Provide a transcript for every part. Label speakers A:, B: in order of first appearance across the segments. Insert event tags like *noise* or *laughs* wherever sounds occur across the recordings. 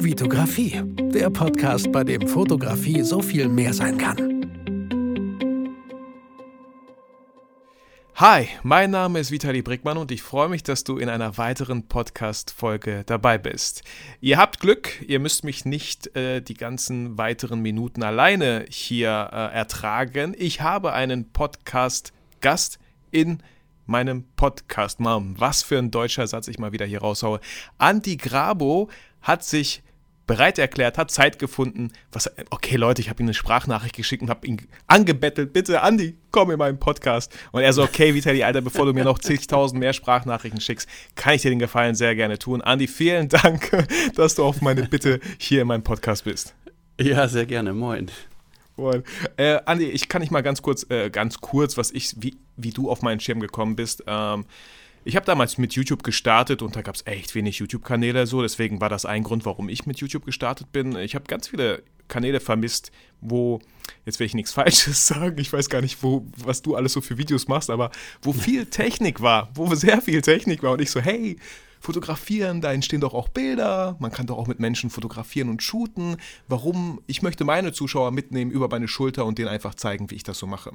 A: Vitografie, der Podcast, bei dem Fotografie so viel mehr sein kann.
B: Hi, mein Name ist Vitali Brickmann und ich freue mich, dass du in einer weiteren Podcast-Folge dabei bist. Ihr habt Glück, ihr müsst mich nicht äh, die ganzen weiteren Minuten alleine hier äh, ertragen. Ich habe einen Podcast-Gast in meinem Podcast. Mom, was für ein deutscher Satz ich mal wieder hier raushaue. Anti Grabo hat sich bereit erklärt, hat Zeit gefunden. Was, okay, Leute, ich habe ihm eine Sprachnachricht geschickt und habe ihn angebettelt, bitte, Andi, komm in meinen Podcast. Und er so, okay, Vitali, Alter, bevor du mir noch zigtausend mehr Sprachnachrichten schickst, kann ich dir den Gefallen sehr gerne tun. Andi, vielen *laughs* Dank, dass du auf meine Bitte hier in meinem Podcast bist.
C: Ja, sehr gerne, moin.
B: Moin. Äh, Andi, ich kann nicht mal ganz kurz, äh, ganz kurz, was ich, wie, wie du auf meinen Schirm gekommen bist. Ähm, ich habe damals mit YouTube gestartet und da gab es echt wenig YouTube-Kanäle so. Deswegen war das ein Grund, warum ich mit YouTube gestartet bin. Ich habe ganz viele Kanäle vermisst, wo, jetzt will ich nichts *laughs* Falsches sagen, ich weiß gar nicht, wo, was du alles so für Videos machst, aber wo viel Technik war, wo sehr viel Technik war und ich so, hey, fotografieren, da entstehen doch auch Bilder, man kann doch auch mit Menschen fotografieren und shooten. Warum? Ich möchte meine Zuschauer mitnehmen über meine Schulter und denen einfach zeigen, wie ich das so mache.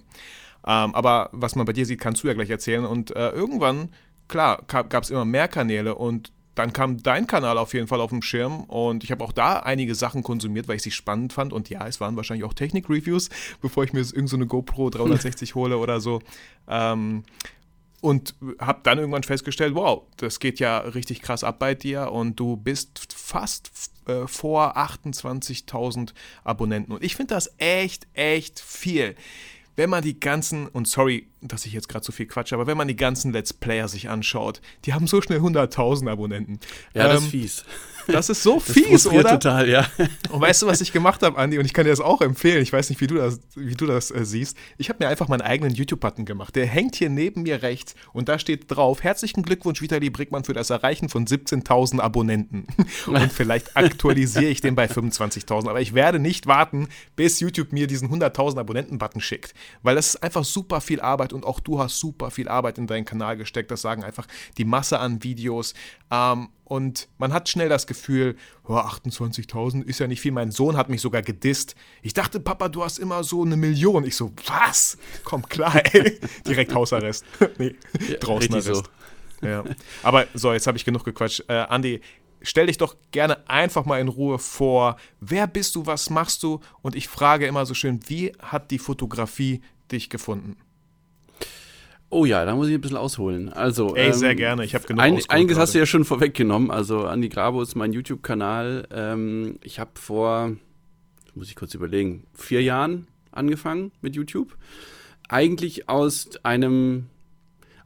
B: Ähm, aber was man bei dir sieht, kannst du ja gleich erzählen. Und äh, irgendwann klar, gab es immer mehr Kanäle und dann kam dein Kanal auf jeden Fall auf dem Schirm und ich habe auch da einige Sachen konsumiert, weil ich sie spannend fand. Und ja, es waren wahrscheinlich auch Technik-Reviews, *laughs* bevor ich mir irgendeine so GoPro 360 *laughs* hole oder so. Ähm, und habe dann irgendwann festgestellt, wow, das geht ja richtig krass ab bei dir und du bist fast äh, vor 28.000 Abonnenten. Und ich finde das echt, echt viel wenn man die ganzen, und sorry, dass ich jetzt gerade so viel quatsche, aber wenn man die ganzen Let's Player sich anschaut, die haben so schnell 100.000 Abonnenten.
C: Ja, das ist ähm, fies.
B: Das ist so *laughs* das fies, oder?
C: total, ja.
B: Und weißt du, was ich gemacht habe, Andi? Und ich kann dir das auch empfehlen. Ich weiß nicht, wie du das, wie du das äh, siehst. Ich habe mir einfach meinen eigenen YouTube-Button gemacht. Der hängt hier neben mir rechts und da steht drauf: Herzlichen Glückwunsch, Vitali Brickmann, für das Erreichen von 17.000 Abonnenten. *laughs* Und vielleicht aktualisiere ich den bei 25.000. Aber ich werde nicht warten, bis YouTube mir diesen 100.000 Abonnenten-Button schickt. Weil das ist einfach super viel Arbeit und auch du hast super viel Arbeit in deinen Kanal gesteckt. Das sagen einfach die Masse an Videos. Ähm, und man hat schnell das Gefühl, oh, 28.000 ist ja nicht viel. Mein Sohn hat mich sogar gedisst. Ich dachte, Papa, du hast immer so eine Million. Ich so, was? Komm klar, ey. *laughs* Direkt Hausarrest. *laughs* nee, ja, draußen Arrest. So. Ja. Aber so, jetzt habe ich genug gequatscht. Äh, Andi, stell dich doch gerne einfach mal in Ruhe vor. Wer bist du, was machst du? Und ich frage immer so schön, wie hat die Fotografie dich gefunden?
C: Oh ja, da muss ich ein bisschen ausholen. Also,
B: Ey, ähm, sehr gerne. Ich habe genug
C: ein, Einiges hast du ja schon vorweggenommen. Also, Andi Grabo ist mein YouTube-Kanal. Ähm, ich habe vor, muss ich kurz überlegen, vier Jahren angefangen mit YouTube. Eigentlich aus einem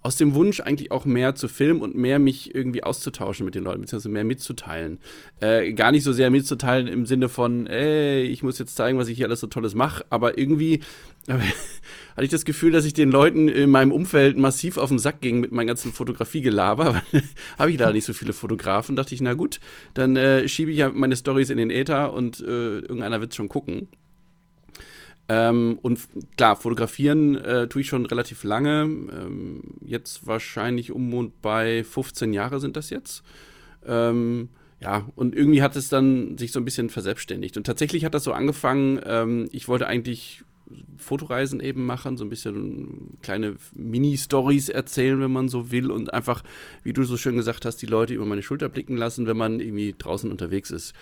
C: aus dem Wunsch eigentlich auch mehr zu filmen und mehr mich irgendwie auszutauschen mit den Leuten, beziehungsweise mehr mitzuteilen. Äh, gar nicht so sehr mitzuteilen im Sinne von, ey, ich muss jetzt zeigen, was ich hier alles so Tolles mache, aber irgendwie *laughs* hatte ich das Gefühl, dass ich den Leuten in meinem Umfeld massiv auf den Sack ging mit meinem ganzen Fotografiegelaber. *laughs* Habe ich da nicht so viele Fotografen, dachte ich, na gut, dann äh, schiebe ich ja meine Stories in den Äther und äh, irgendeiner wird schon gucken. Ähm, und klar, fotografieren äh, tue ich schon relativ lange. Ähm, jetzt wahrscheinlich um und bei 15 Jahre sind das jetzt. Ähm, ja, und irgendwie hat es dann sich so ein bisschen verselbstständigt. Und tatsächlich hat das so angefangen, ähm, ich wollte eigentlich Fotoreisen eben machen, so ein bisschen kleine Mini-Stories erzählen, wenn man so will, und einfach, wie du so schön gesagt hast, die Leute über meine Schulter blicken lassen, wenn man irgendwie draußen unterwegs ist.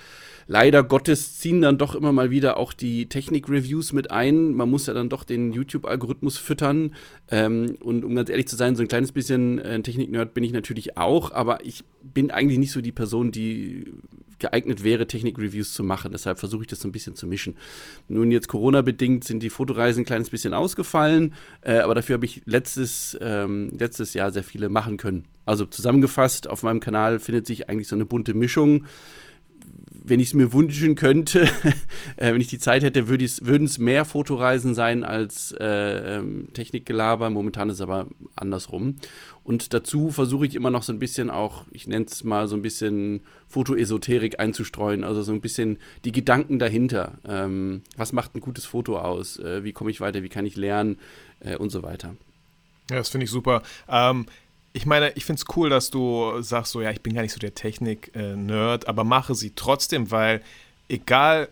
C: Leider Gottes ziehen dann doch immer mal wieder auch die Technik-Reviews mit ein. Man muss ja dann doch den YouTube-Algorithmus füttern. Ähm, und um ganz ehrlich zu sein, so ein kleines bisschen äh, Technik-Nerd bin ich natürlich auch, aber ich bin eigentlich nicht so die Person, die geeignet wäre, Technik-Reviews zu machen. Deshalb versuche ich das so ein bisschen zu mischen. Nun, jetzt Corona-bedingt sind die Fotoreisen ein kleines bisschen ausgefallen, äh, aber dafür habe ich letztes, ähm, letztes Jahr sehr viele machen können. Also zusammengefasst, auf meinem Kanal findet sich eigentlich so eine bunte Mischung wenn ich es mir wünschen könnte, *laughs* äh, wenn ich die Zeit hätte, würden es mehr Fotoreisen sein als äh, ähm, Technikgelaber. Momentan ist es aber andersrum. Und dazu versuche ich immer noch so ein bisschen auch, ich nenne es mal so ein bisschen Fotoesoterik einzustreuen, also so ein bisschen die Gedanken dahinter. Ähm, was macht ein gutes Foto aus? Äh, wie komme ich weiter? Wie kann ich lernen? Äh, und so weiter.
B: Ja, das finde ich super. Ähm, ich meine, ich finde es cool, dass du sagst, so ja, ich bin gar nicht so der Technik-Nerd, aber mache sie trotzdem, weil egal,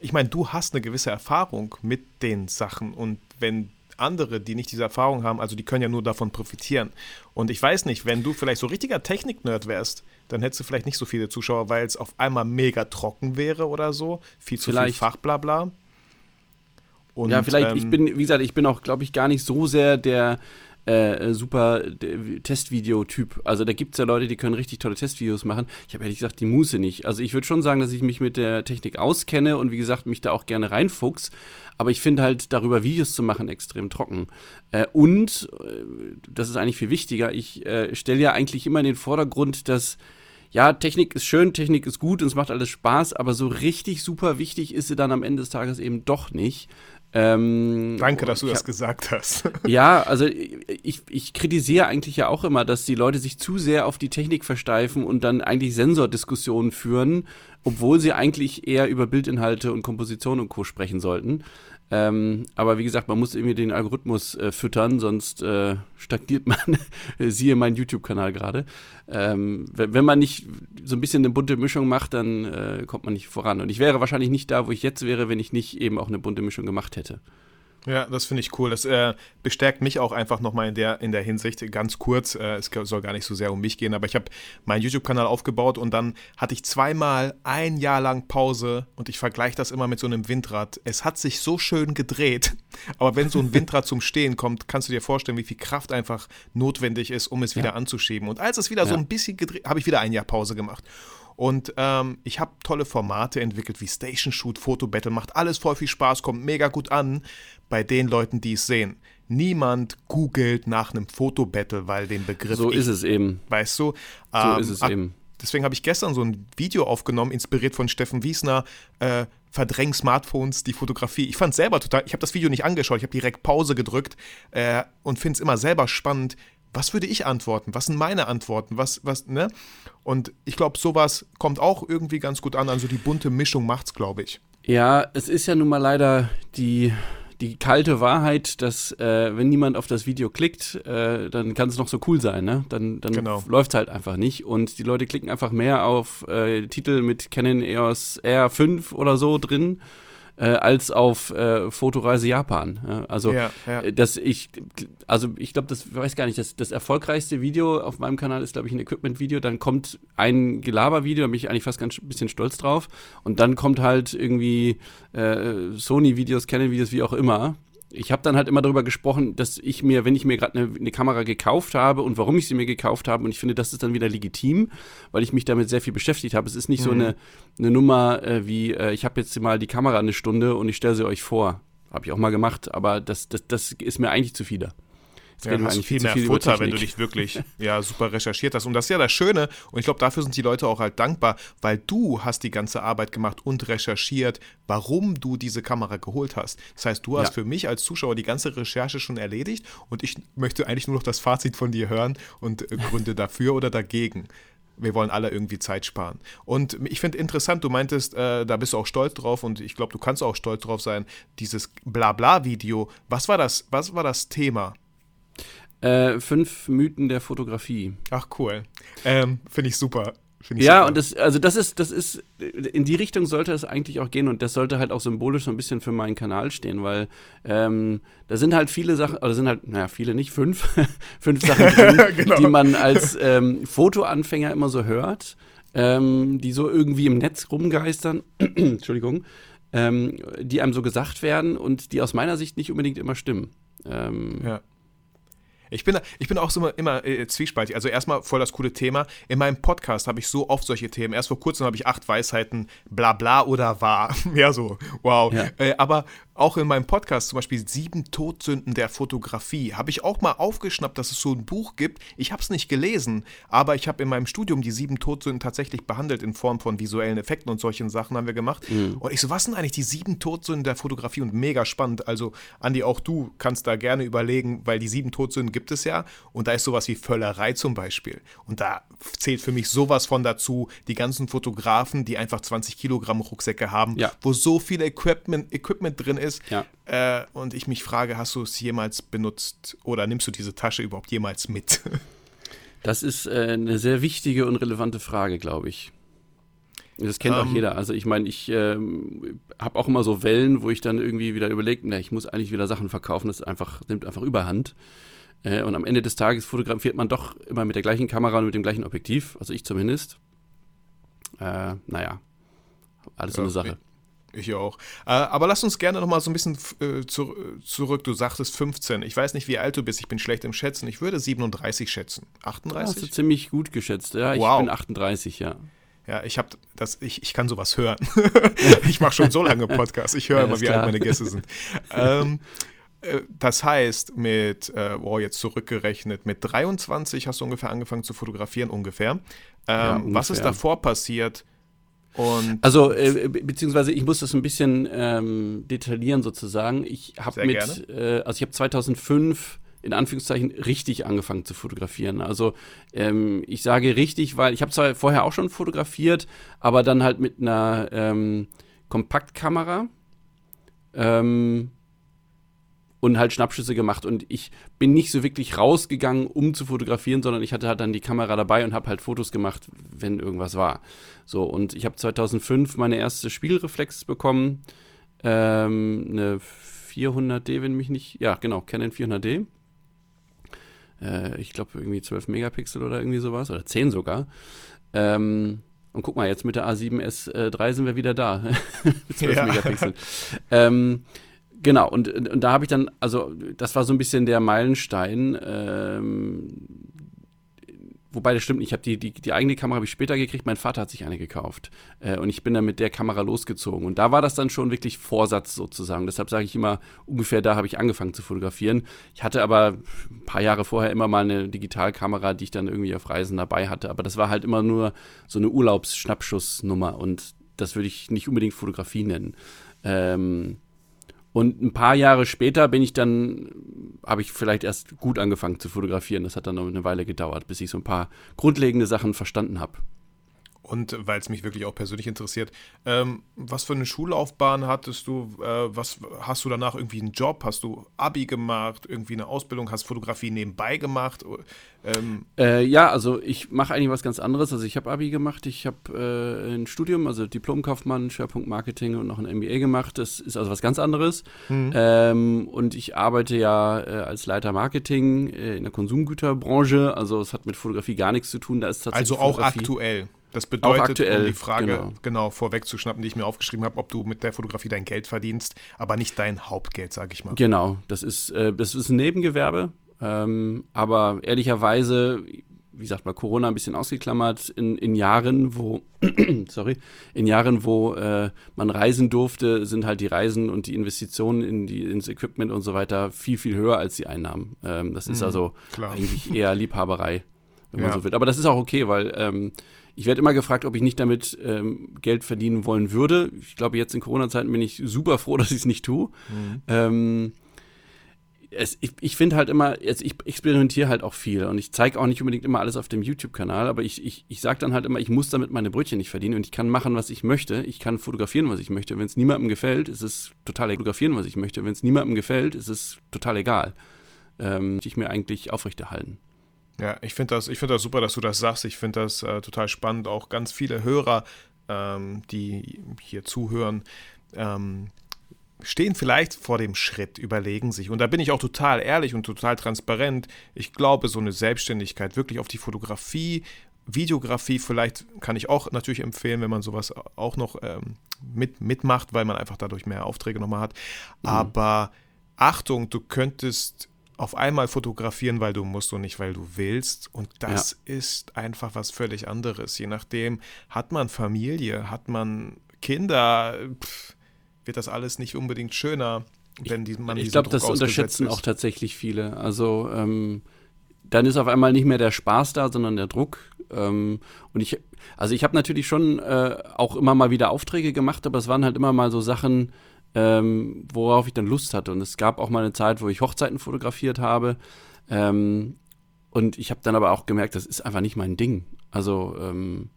B: ich meine, du hast eine gewisse Erfahrung mit den Sachen und wenn andere, die nicht diese Erfahrung haben, also die können ja nur davon profitieren. Und ich weiß nicht, wenn du vielleicht so richtiger Technik-Nerd wärst, dann hättest du vielleicht nicht so viele Zuschauer, weil es auf einmal mega trocken wäre oder so. Viel zu
C: Vielleicht.
B: viel Fachblabla. Und,
C: ja, vielleicht,
B: ähm,
C: ich bin, wie gesagt, ich bin auch, glaube ich, gar nicht so sehr der äh, super der Testvideo-Typ. Also da gibt es ja Leute, die können richtig tolle Testvideos machen. Ich habe ehrlich gesagt die Muße nicht. Also ich würde schon sagen, dass ich mich mit der Technik auskenne und wie gesagt, mich da auch gerne reinfuchs. Aber ich finde halt, darüber Videos zu machen, extrem trocken. Äh, und, äh, das ist eigentlich viel wichtiger, ich äh, stelle ja eigentlich immer in den Vordergrund, dass ja, Technik ist schön, Technik ist gut und es macht alles Spaß, aber so richtig super wichtig ist sie dann am Ende des Tages eben doch nicht. Ähm,
B: Danke, dass du
C: ich
B: das
C: hab-
B: gesagt hast. *laughs*
C: ja, also ich, ich kritisiere eigentlich ja auch immer, dass die Leute sich zu sehr auf die Technik versteifen und dann eigentlich Sensordiskussionen führen, obwohl sie eigentlich eher über Bildinhalte und Komposition und Co. sprechen sollten. Ähm, aber wie gesagt, man muss irgendwie den Algorithmus äh, füttern, sonst äh, stagniert man. *laughs* Siehe meinen YouTube-Kanal gerade. Ähm, wenn, man nicht so ein bisschen eine bunte Mischung macht, dann äh, kommt man nicht voran. Und ich wäre wahrscheinlich nicht da, wo ich jetzt wäre, wenn ich nicht eben auch eine bunte Mischung gemacht hätte.
B: Ja, das finde ich cool. Das äh, bestärkt mich auch einfach nochmal in der, in der Hinsicht. Ganz kurz, äh, es soll gar nicht so sehr um mich gehen, aber ich habe meinen YouTube-Kanal aufgebaut und dann hatte ich zweimal ein Jahr lang Pause und ich vergleiche das immer mit so einem Windrad. Es hat sich so schön gedreht, *laughs* aber wenn so ein Windrad zum Stehen kommt, kannst du dir vorstellen, wie viel Kraft einfach notwendig ist, um es wieder anzuschieben. Und als es wieder so
C: Ja.
B: ein bisschen gedreht, habe ich wieder ein Jahr Pause gemacht. Und ähm, ich habe tolle Formate entwickelt wie Station Shoot, Photo Battle, macht alles voll viel Spaß, kommt mega gut an bei den Leuten, die es sehen. Niemand googelt nach einem Fotobattle, weil den Begriff
C: So
B: ich,
C: ist es eben.
B: weißt du.
C: So
B: Ähm,
C: ist es
B: ak-
C: eben.
B: Deswegen habe ich gestern so ein Video aufgenommen, inspiriert von Steffen Wiesner, äh, verdräng Smartphones die Fotografie. Ich fand selber total, ich habe das Video nicht angeschaut, ich habe direkt Pause gedrückt äh, und finde es immer selber spannend. Was würde ich antworten? Was sind meine Antworten? Was, was, ne? Und ich glaube, sowas kommt auch irgendwie ganz gut an. Also die bunte Mischung macht's, glaube ich.
C: Ja, es ist ja nun mal leider die, die kalte Wahrheit, dass äh, wenn niemand auf das Video klickt, äh, dann kann es noch so cool sein, ne? Dann, dann
B: Genau.
C: läuft es halt einfach nicht. Und die Leute klicken einfach mehr auf äh, Titel mit Canon EOS R5 oder so drin, äh, als auf äh, Fotoreise Japan. Ja? Also
B: Ja, ja.
C: äh, dass ich, also ich glaube, das weiß gar nicht, das, das erfolgreichste Video auf meinem Kanal ist, glaube ich, ein Equipment-Video. Dann kommt ein Gelaber-Video, da bin ich eigentlich fast ganz ein bisschen stolz drauf. Und dann kommt halt irgendwie äh, Sony-Videos, Canon-Videos, wie auch immer. Ich habe dann halt immer darüber gesprochen, dass ich mir, wenn ich mir gerade eine, eine Kamera gekauft habe und warum ich sie mir gekauft habe, und ich finde, das ist dann wieder legitim, weil ich mich damit sehr viel beschäftigt habe. Es ist nicht so eine, eine Nummer äh, wie, äh, ich habe jetzt mal die Kamera eine Stunde und ich stelle sie euch vor. Habe ich auch mal gemacht, aber das, das, das ist mir eigentlich zu viele. Jetzt
B: Ja, hast viel
C: zu
B: mehr
C: viel
B: Futter, wenn du dich wirklich ja, super recherchiert hast. Und das ist ja das Schöne. Und ich glaube, dafür sind die Leute auch halt dankbar, weil du hast die ganze Arbeit gemacht und recherchiert, warum du diese Kamera geholt hast. Das heißt, du hast
C: Ja.
B: für mich als Zuschauer die ganze Recherche schon erledigt und ich möchte eigentlich nur noch das Fazit von dir hören und äh, Gründe dafür oder dagegen. Wir wollen alle irgendwie Zeit sparen. Und ich finde interessant, du meintest, äh, da bist du auch stolz drauf und ich glaube, du kannst auch stolz drauf sein, dieses Blabla-Video. Was war das, was war das Thema?
C: Äh, fünf Mythen der Fotografie.
B: Ach cool. Ähm, Finde ich super. Find ich
C: Ja,
B: super.
C: und das, also das ist, das ist, in die Richtung sollte es eigentlich auch gehen und das sollte halt auch symbolisch so ein bisschen für meinen Kanal stehen, weil ähm, da sind halt viele Sachen, oder sind halt, naja, viele nicht, fünf, *laughs* fünf Sachen *laughs* drin,
B: Genau.
C: die man als ähm, Fotoanfänger immer so hört, ähm, die so irgendwie im Netz rumgeistern, *clears throat* Entschuldigung, ähm, die einem so gesagt werden und die aus meiner Sicht nicht unbedingt immer stimmen. Ähm,
B: Ja. Ich bin, ich bin auch so immer, immer äh, zwiespaltig. Also erstmal voll das coole Thema. In meinem Podcast habe ich so oft solche Themen. Erst vor kurzem habe ich acht Weisheiten, bla bla oder wahr. *laughs* ja, so, wow.
C: Ja.
B: Äh, aber auch in meinem Podcast zum Beispiel sieben Todsünden der Fotografie habe ich auch mal aufgeschnappt, dass es so ein Buch gibt. Ich habe es nicht gelesen, aber ich habe in meinem Studium die sieben Todsünden tatsächlich behandelt in Form von visuellen Effekten und solchen Sachen haben wir gemacht. Und ich so, was sind eigentlich die sieben Todsünden der Fotografie? Und mega spannend. Also, Andi, auch du kannst da gerne überlegen, weil die sieben Todsünden gibt es ja. Und da ist sowas wie Völlerei zum Beispiel. Und da zählt für mich sowas von dazu, die ganzen Fotografen, die einfach 20 Kilogramm Rucksäcke haben,
C: Ja.
B: wo so viel Equipment, Equipment drin ist.
C: Ja.
B: Äh, und ich mich frage, hast du es jemals benutzt oder nimmst du diese Tasche überhaupt jemals mit? *laughs*
C: Das ist äh, eine sehr wichtige und relevante Frage, glaube ich. Das kennt um, auch ähm. jeder. Also ich meine, ich ähm, habe auch immer so Wellen, wo ich dann irgendwie wieder überlege, na, ich muss eigentlich wieder Sachen verkaufen. Das einfach, nimmt einfach Überhand. Äh, und am Ende des Tages fotografiert man doch immer mit der gleichen Kamera und mit dem gleichen Objektiv. Also ich zumindest. Äh, naja, alles ja, so eine Sache.
B: Ich auch. Äh, aber lass uns gerne noch mal so ein bisschen äh, zu, zurück. Du sagtest 15. Ich weiß nicht, wie alt du bist. Ich bin schlecht im Schätzen. Ich würde 37 schätzen. 38?
C: Hast du ziemlich gut geschätzt. Ja, ich wow. bin 38, ja.
B: Ja, ich habe das, ich, ich kann sowas hören. *laughs* ich mache schon so lange Podcasts. Ich höre ja, immer, wie alt meine Gäste sind. ähm, äh, das heißt, mit, äh, wow, jetzt zurückgerechnet, mit 23 hast du ungefähr angefangen zu fotografieren, ungefähr. Ähm, ja, ungefähr. Was ist davor passiert?
C: Und also, äh, beziehungsweise ich muss das ein bisschen ähm, detaillieren sozusagen. Ich habe mit, äh, also ich habe 2005 in Anführungszeichen richtig angefangen zu fotografieren. Also ähm, ich sage richtig, weil ich habe zwar vorher auch schon fotografiert, aber dann halt mit einer ähm, Kompaktkamera. Ähm, und halt Schnappschüsse gemacht. Und ich bin nicht so wirklich rausgegangen, um zu fotografieren, sondern ich hatte halt dann die Kamera dabei und habe halt Fotos gemacht, wenn irgendwas war. So, und ich habe 2005 meine erste Spiegelreflex bekommen. Ähm, eine 400D, wenn mich nicht. Ja, genau, Canon 400D. Äh, ich glaube, irgendwie 12 Megapixel oder irgendwie sowas. Oder 10 sogar. Ähm, und guck mal, jetzt mit der A7S3 sind wir wieder da. *laughs* 12 ja. Megapixel. ähm, Genau, und, und da habe ich dann, also das war so ein bisschen der Meilenstein, ähm, wobei das stimmt nicht, ich habe die, die, die eigene Kamera ich später gekriegt, mein Vater hat sich eine gekauft äh, und ich bin dann mit der Kamera losgezogen. Und da war das dann schon wirklich Vorsatz sozusagen, deshalb sage ich immer, ungefähr da habe ich angefangen zu fotografieren. Ich hatte aber ein paar Jahre vorher immer mal eine Digitalkamera, die ich dann irgendwie auf Reisen dabei hatte, aber das war halt immer nur so eine Urlaubsschnappschussnummer. Und das würde ich nicht unbedingt Fotografie nennen. Ähm, und ein paar Jahre später bin ich dann, habe ich vielleicht erst gut angefangen zu fotografieren. Das hat dann noch eine Weile gedauert, bis ich so ein paar grundlegende Sachen verstanden habe.
B: Und weil es mich wirklich auch persönlich interessiert, ähm, was für eine Schullaufbahn hattest du? Äh, was hast du danach irgendwie einen Job? Hast du Abi gemacht? Irgendwie eine Ausbildung? Hast Fotografie nebenbei gemacht?
C: Ähm äh, ja, also ich mache eigentlich was ganz anderes. Also ich habe Abi gemacht, ich habe äh, ein Studium, also Diplomkaufmann, Schwerpunkt Marketing und noch ein MBA gemacht. Das ist also was ganz anderes. Mhm. Ähm, und ich arbeite ja äh, als Leiter Marketing äh, in der Konsumgüterbranche. Also es hat mit Fotografie gar nichts zu tun. Da ist
B: tatsächlich also auch Fotografie aktuell. Das bedeutet, aktuell, um die Frage genau. genau vorwegzuschnappen, die ich mir aufgeschrieben habe, ob du mit der Fotografie dein Geld verdienst, aber nicht dein Hauptgeld, sage ich mal.
C: Genau, das ist, äh, das ist ein Nebengewerbe, ähm, aber ehrlicherweise, wie sagt man, Corona ein bisschen ausgeklammert, in, in Jahren, wo, *clears throat* sorry, in Jahren, wo äh, man reisen durfte, sind halt die Reisen und die Investitionen in die, ins Equipment und so weiter viel, viel höher als die Einnahmen. Ähm, das ist mhm, also klar. eigentlich eher Liebhaberei, wenn man so will. Aber das ist auch okay, weil ähm, ich werde immer gefragt, ob ich nicht damit ähm, Geld verdienen wollen würde. Ich glaube, jetzt in Corona-Zeiten bin ich super froh, *laughs* dass ich es nicht tue. Mhm. Ähm, es, ich, ich finde halt immer, jetzt, ich experimentiere halt auch viel und ich zeige auch nicht unbedingt immer alles auf dem YouTube-Kanal, aber ich, ich, ich sage dann halt immer, ich muss damit meine Brötchen nicht verdienen und ich kann machen, was ich möchte. Ich kann fotografieren, was ich möchte. Wenn es niemandem gefällt, ist es total fotografieren, was ich möchte. Wenn es niemandem gefällt, ist es total egal. Ähm, ich mir eigentlich aufrechterhalten.
B: Ja, ich finde das, find das super, dass du das sagst. Ich finde das äh, total spannend. Auch ganz viele Hörer, ähm, die hier zuhören, ähm, stehen vielleicht vor dem Schritt, überlegen sich. Und da bin ich auch total ehrlich und total transparent. Ich glaube, so eine Selbstständigkeit wirklich auf die Fotografie, Videografie vielleicht kann ich auch natürlich empfehlen, wenn man sowas auch noch ähm, mit, mitmacht, weil man einfach dadurch mehr Aufträge nochmal hat. Mhm. Aber Achtung, du könntest auf einmal fotografieren, weil du musst und nicht, weil du willst. Und das ja. ist einfach was völlig anderes. Je nachdem, hat man Familie, hat man Kinder, pff, wird das alles nicht unbedingt schöner,
C: wenn die, man Ich glaube, das unterschätzen ist. auch tatsächlich viele. Also ähm, dann ist auf einmal nicht mehr der Spaß da, sondern der Druck. Ähm, und ich, also ich habe natürlich schon äh, auch immer mal wieder Aufträge gemacht, aber es waren halt immer mal so Sachen, ähm, worauf ich dann Lust hatte. Und es gab auch mal eine Zeit, wo ich Hochzeiten fotografiert habe. Ähm, und ich habe dann aber auch gemerkt, das ist einfach nicht mein Ding. Also, ähm,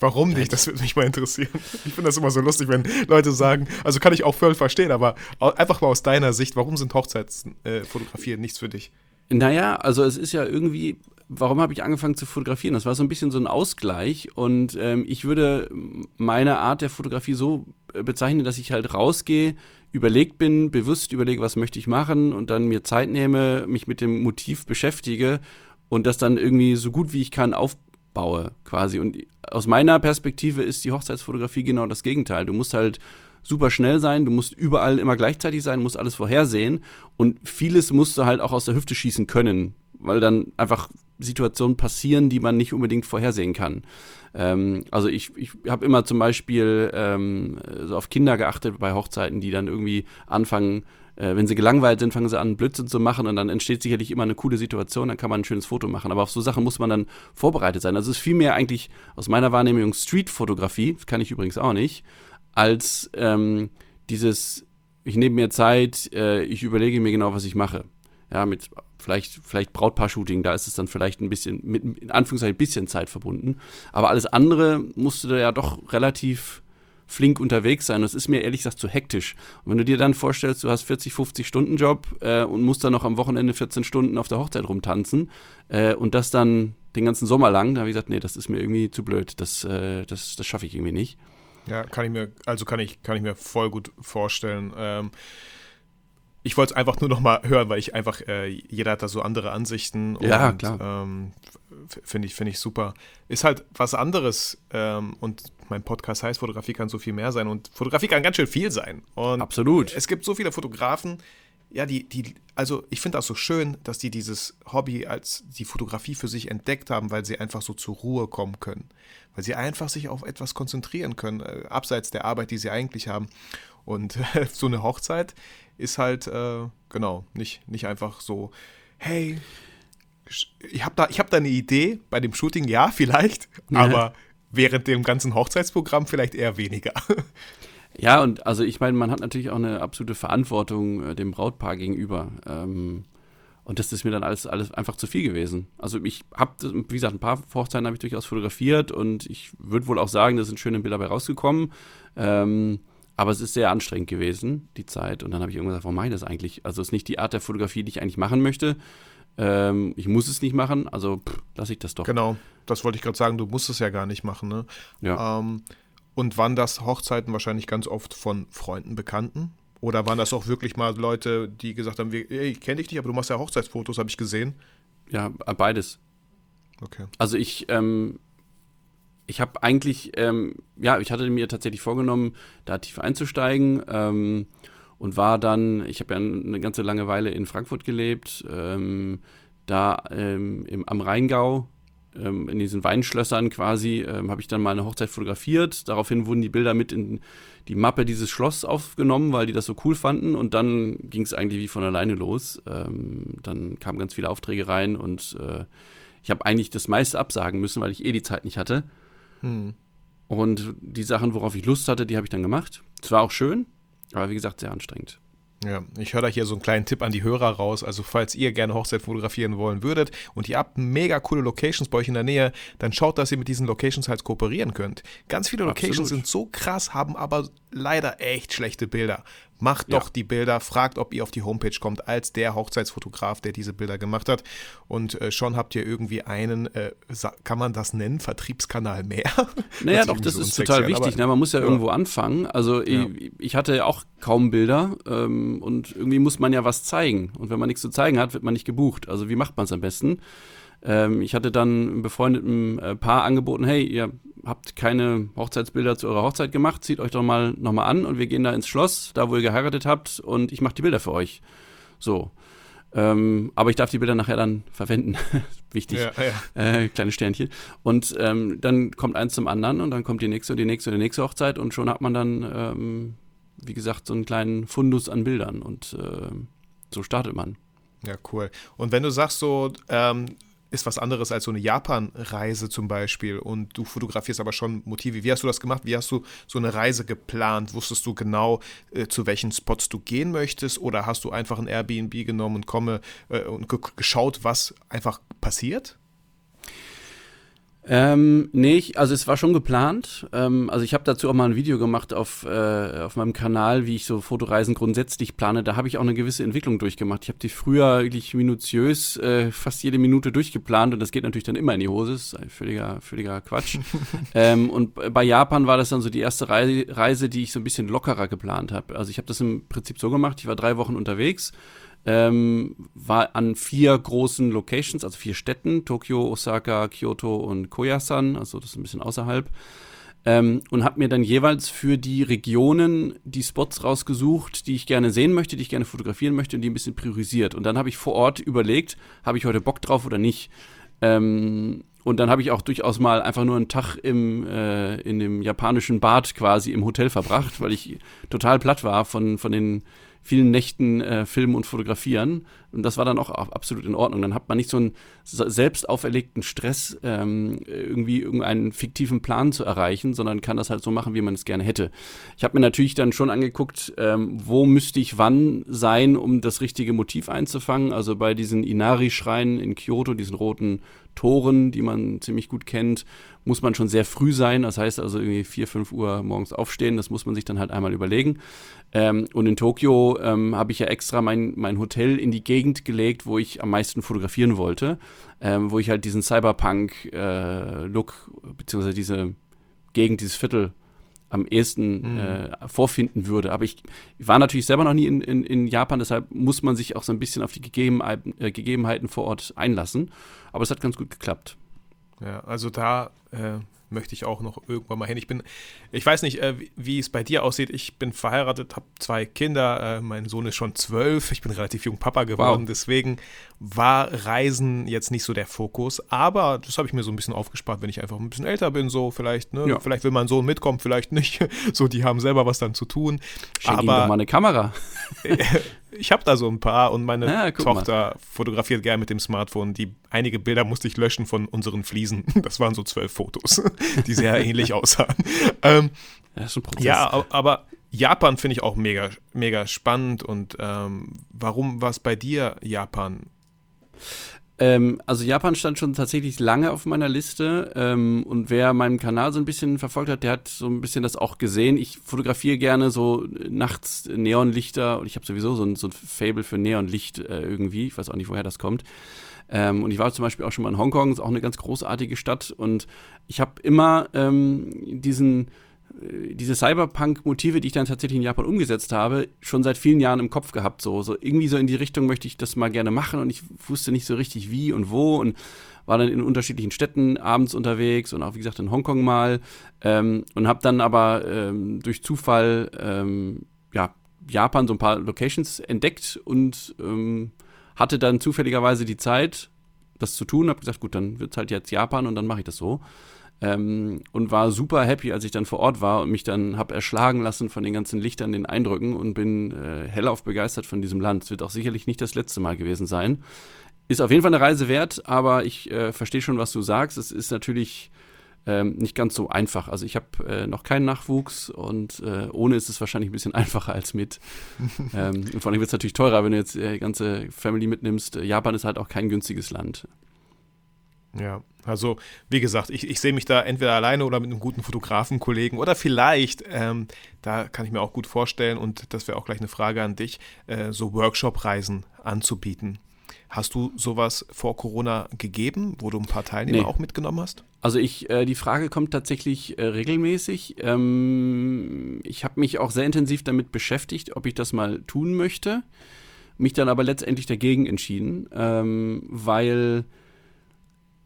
B: Warum nicht? Das würde mich mal interessieren. Ich finde das immer so lustig, wenn Leute sagen, also kann ich auch voll verstehen, aber einfach mal aus deiner Sicht, warum sind Hochzeitsfotografien äh, nichts für dich?
C: Naja, also es ist ja irgendwie, warum habe ich angefangen zu fotografieren? Das war so ein bisschen so ein Ausgleich und ähm, ich würde meine Art der Fotografie so äh, bezeichnen, dass ich halt rausgehe, überlegt bin, bewusst überlege, was möchte ich machen und dann mir Zeit nehme, mich mit dem Motiv beschäftige und das dann irgendwie so gut wie ich kann aufbaue quasi. Und aus meiner Perspektive ist die Hochzeitsfotografie genau das Gegenteil. Du musst halt super schnell sein, du musst überall immer gleichzeitig sein, musst alles vorhersehen und vieles musst du halt auch aus der Hüfte schießen können, weil dann einfach Situationen passieren, die man nicht unbedingt vorhersehen kann. Ähm, also ich, ich habe immer zum Beispiel ähm, so auf Kinder geachtet bei Hochzeiten, die dann irgendwie anfangen, äh, wenn sie gelangweilt sind, fangen sie an, Blödsinn zu machen und dann entsteht sicherlich immer eine coole Situation, dann kann man ein schönes Foto machen. Aber auf so Sachen muss man dann vorbereitet sein. Also es ist vielmehr eigentlich aus meiner Wahrnehmung Street-Fotografie, das kann ich übrigens auch nicht, als ähm, dieses, ich nehme mir Zeit, äh, ich überlege mir genau, was ich mache. Ja, mit vielleicht, vielleicht Brautpaar-Shooting, da ist es dann vielleicht ein bisschen, mit in Anführungszeichen ein bisschen Zeit verbunden. Aber alles andere musste da ja doch relativ flink unterwegs sein. Das ist mir ehrlich gesagt zu hektisch. Und wenn du dir dann vorstellst, du hast 40, 50 Stunden Job äh, und musst dann noch am Wochenende 14 Stunden auf der Hochzeit rumtanzen äh, und das dann den ganzen Sommer lang, da habe ich gesagt, nee, das ist mir irgendwie zu blöd. Das, äh, das, das schaffe ich irgendwie nicht.
B: Ja, kann ich mir, also kann ich, kann ich mir voll gut vorstellen. Ähm, ich wollte es einfach nur noch mal hören, weil ich einfach, äh, jeder hat da so andere Ansichten.
C: Ja, klar.
B: Ähm, Finde ich, find ich super. Ist halt was anderes ähm, und mein Podcast heißt, Fotografie kann so viel mehr sein und Fotografie kann ganz schön viel sein. Und
C: Absolut.
B: Es gibt so viele Fotografen, ja, die, die, also ich finde das so schön, dass die dieses Hobby als die Fotografie für sich entdeckt haben, weil sie einfach so zur Ruhe kommen können. Weil sie einfach sich auf etwas konzentrieren können, äh, abseits der Arbeit, die sie eigentlich haben. Und äh, *laughs* so eine Hochzeit ist halt, äh, genau, nicht, nicht einfach so, hey, ich habe da, hab da eine Idee bei dem Shooting, ja, vielleicht, ja. aber während dem ganzen Hochzeitsprogramm vielleicht eher weniger. *laughs*
C: Ja, und also ich meine, man hat natürlich auch eine absolute Verantwortung äh, dem Brautpaar gegenüber. Ähm, und das ist mir dann alles, alles einfach zu viel gewesen. Also ich habe, wie gesagt, ein paar Hochzeiten habe ich durchaus fotografiert und ich würde wohl auch sagen, da sind schöne Bilder bei rausgekommen. Ähm, aber es ist sehr anstrengend gewesen, die Zeit. Und dann habe ich irgendwann gesagt, warum mache ich das eigentlich? Also es ist nicht die Art der Fotografie, die ich eigentlich machen möchte. Ähm, ich muss es nicht machen, also lasse ich das doch.
B: Genau, das wollte ich gerade sagen, du musst es ja gar nicht machen. Ne?
C: Ja.
B: Ähm, und waren das Hochzeiten wahrscheinlich ganz oft von Freunden, Bekannten? Oder waren das auch wirklich mal Leute, die gesagt haben, ey, ich kenne dich nicht, aber du machst ja Hochzeitsfotos, habe ich gesehen?
C: Ja, beides.
B: Okay.
C: Also ich, ähm, ich habe eigentlich, ähm, ja, ich hatte mir tatsächlich vorgenommen, da tief einzusteigen ähm, und war dann, ich habe ja eine ganze lange Weile in Frankfurt gelebt, ähm, da ähm, im, am Rheingau, ähm, in diesen Weinschlössern quasi, ähm, habe ich dann mal eine Hochzeit fotografiert. Daraufhin wurden die Bilder mit in die Mappe dieses Schloss aufgenommen, weil die das so cool fanden und dann ging es eigentlich wie von alleine los. dann kamen ganz viele Aufträge rein und äh, ich habe eigentlich das meiste absagen müssen, weil ich eh die Zeit nicht hatte. Hm. Und die Sachen, worauf ich Lust hatte, die habe ich dann gemacht. Es war auch schön, aber wie gesagt, sehr anstrengend.
B: Ja, ich höre da hier so einen kleinen Tipp an die Hörer raus. Also, falls ihr gerne Hochzeit fotografieren wollen würdet und ihr habt mega coole Locations bei euch in der Nähe, dann schaut, dass ihr mit diesen Locations halt kooperieren könnt. Ganz viele Locations Absolut. sind so krass, haben aber leider echt schlechte Bilder. Macht doch ja. die Bilder, fragt, ob ihr auf die Homepage kommt, als der Hochzeitsfotograf, der diese Bilder gemacht hat. Und äh, schon habt ihr irgendwie einen, äh, kann man das nennen, Vertriebskanal mehr? *laughs*
C: Naja, doch, das so ist total wichtig. Aber, ne? Man muss ja, ja, irgendwo anfangen. Also ja. ich, ich, hatte auch kaum Bilder ähm, und irgendwie muss man ja was zeigen. Und wenn man nichts zu zeigen hat, wird man nicht gebucht. Also wie macht man es am besten? Ähm, ich hatte dann einem befreundeten äh, Paar angeboten, hey, ihr habt keine Hochzeitsbilder zu eurer Hochzeit gemacht, zieht euch doch mal nochmal an und wir gehen da ins Schloss, da wo ihr geheiratet habt und ich mache die Bilder für euch. So. Ähm, aber ich darf die Bilder nachher dann verwenden. *laughs* Wichtig. Ja, ja. Äh, kleine Sternchen. Und ähm, dann kommt eins zum anderen und dann kommt die nächste und die nächste und die nächste Hochzeit und schon hat man dann, ähm, wie gesagt, so einen kleinen Fundus an Bildern und äh, so startet man.
B: Ja, cool. Und wenn du sagst so, ähm, ist was anderes als so eine Japan-Reise zum Beispiel und du fotografierst aber schon Motive. Wie hast du das gemacht? Wie hast du so eine Reise geplant? Wusstest du genau, äh, zu welchen Spots du gehen möchtest oder hast du einfach ein Airbnb genommen und komme äh, und geschaut, was einfach passiert?
C: Ähm, nee, ich, also es war schon geplant. Ähm, also ich habe dazu auch mal ein Video gemacht auf, äh, auf meinem Kanal, wie ich so Fotoreisen grundsätzlich plane. Da habe ich auch eine gewisse Entwicklung durchgemacht. Ich habe die früher wirklich minutiös äh, fast jede Minute durchgeplant und das geht natürlich dann immer in die Hose. Das ist ein völliger, völliger Quatsch. *laughs* ähm, und bei Japan war das dann so die erste Reise, Reise die ich so ein bisschen lockerer geplant habe. Also ich habe das im Prinzip so gemacht, ich war drei Wochen unterwegs ähm, war an vier großen Locations, also vier Städten, Tokio, Osaka, Kyoto und Koyasan, also das ist ein bisschen außerhalb. Ähm, und habe mir dann jeweils für die Regionen die Spots rausgesucht, die ich gerne sehen möchte, die ich gerne fotografieren möchte und die ein bisschen priorisiert. Und dann habe ich vor Ort überlegt, habe ich heute Bock drauf oder nicht. Ähm, und dann habe ich auch durchaus mal einfach nur einen Tag im, äh, in dem japanischen Bad quasi im Hotel verbracht, weil ich total platt war von, von den vielen Nächten äh, filmen und fotografieren. Und das war dann auch absolut in Ordnung. Dann hat man nicht so einen selbst auferlegten Stress, ähm, irgendwie irgendeinen fiktiven Plan zu erreichen, sondern kann das halt so machen, wie man es gerne hätte. Ich habe mir natürlich dann schon angeguckt, ähm, wo müsste ich wann sein, um das richtige Motiv einzufangen. Also bei diesen Inari-Schreinen in Kyoto, diesen roten Toren, die man ziemlich gut kennt, muss man schon sehr früh sein. Das heißt also irgendwie 4, 5 Uhr morgens aufstehen. Das muss man sich dann halt einmal überlegen. Ähm, und in Tokio ähm, habe ich ja extra mein, mein Hotel in die Gegend gelegt, wo ich am meisten fotografieren wollte. Ähm, wo ich halt diesen Cyberpunk-Look, äh, beziehungsweise diese Gegend, dieses Viertel am ehesten mhm. äh, vorfinden würde. Aber ich, ich, war natürlich selber noch nie in, in, in, Japan, deshalb muss man sich auch so ein bisschen auf die Gegebenheiten, äh, Gegebenheiten vor Ort einlassen. Aber es hat ganz gut geklappt.
B: Ja, also da äh, möchte ich auch noch irgendwann mal hin. Ich bin, ich weiß nicht, äh, wie, wie, es bei dir aussieht. Ich bin verheiratet, habe zwei Kinder. Äh, mein Sohn ist schon zwölf. Ich bin relativ jung Papa geworden. Wow. Deswegen war Reisen jetzt nicht so der Fokus. Aber das habe ich mir so ein bisschen aufgespart, wenn ich einfach ein bisschen älter bin. So vielleicht, ne? Ja. Vielleicht will mein Sohn mitkommen, vielleicht nicht. *laughs* So, die haben selber was dann zu tun.
C: Schenk aber ihm doch mal eine Kamera. *laughs*
B: ich habe da so ein paar und meine ja, Tochter mal. fotografiert gerne mit dem Smartphone. Die einige Bilder musste ich löschen von unseren Fliesen. *laughs* Das waren so zwölf Fotos, *laughs* die sehr ähnlich aussahen. *laughs* Ähm, ja, ja, aber Japan finde ich auch mega, mega spannend. Und ähm, warum war es bei dir Japan?
C: Ähm, also Japan stand schon tatsächlich lange auf meiner Liste ähm, und wer meinen Kanal so ein bisschen verfolgt hat, der hat so ein bisschen das auch gesehen. Ich fotografiere gerne so nachts Neonlichter und ich habe sowieso so ein, so ein Fable für Neonlicht äh, irgendwie. Ich weiß auch nicht, woher das kommt. Ähm, und ich war zum Beispiel auch schon mal in Hongkong, ist auch eine ganz großartige Stadt und ich habe immer ähm, diesen äh, diese Cyberpunk-Motive, die ich dann tatsächlich in Japan umgesetzt habe, schon seit vielen Jahren im Kopf gehabt. So, so irgendwie so in die Richtung möchte ich das mal gerne machen und ich wusste nicht so richtig wie und wo und war dann in unterschiedlichen Städten abends unterwegs und auch wie gesagt in Hongkong mal ähm, und habe dann aber ähm, durch Zufall ähm, ja, Japan so ein paar Locations entdeckt und ähm, hatte dann zufälligerweise die Zeit, das zu tun. Habe gesagt, gut, dann wird es halt jetzt Japan und dann mache ich das so. Ähm, und war super happy, als ich dann vor Ort war und mich dann habe erschlagen lassen von den ganzen Lichtern, den Eindrücken und bin äh, hellauf begeistert von diesem Land. Es wird auch sicherlich nicht das letzte Mal gewesen sein. Ist auf jeden Fall eine Reise wert, aber ich äh, verstehe schon, was du sagst. Es ist natürlich ähm, nicht ganz so einfach. Also ich habe äh, noch keinen Nachwuchs und äh, ohne ist es wahrscheinlich ein bisschen *laughs* einfacher als mit. ähm, und vor allem wird es natürlich teurer, wenn du jetzt äh, die ganze Family mitnimmst. Japan ist halt auch kein günstiges Land.
B: Ja, also wie gesagt, ich, ich sehe mich da entweder alleine oder mit einem guten Fotografenkollegen oder vielleicht, ähm, da kann ich mir auch gut vorstellen und das wäre auch gleich eine Frage an dich, äh, so Workshop-Reisen anzubieten. Hast du sowas vor Corona gegeben, wo du ein paar Teilnehmer nee. auch mitgenommen hast?
C: Also ich, äh, die Frage kommt tatsächlich äh, regelmäßig. Ähm, ich habe mich auch sehr intensiv damit beschäftigt, ob ich das mal tun möchte. Mich dann aber letztendlich dagegen entschieden, ähm, weil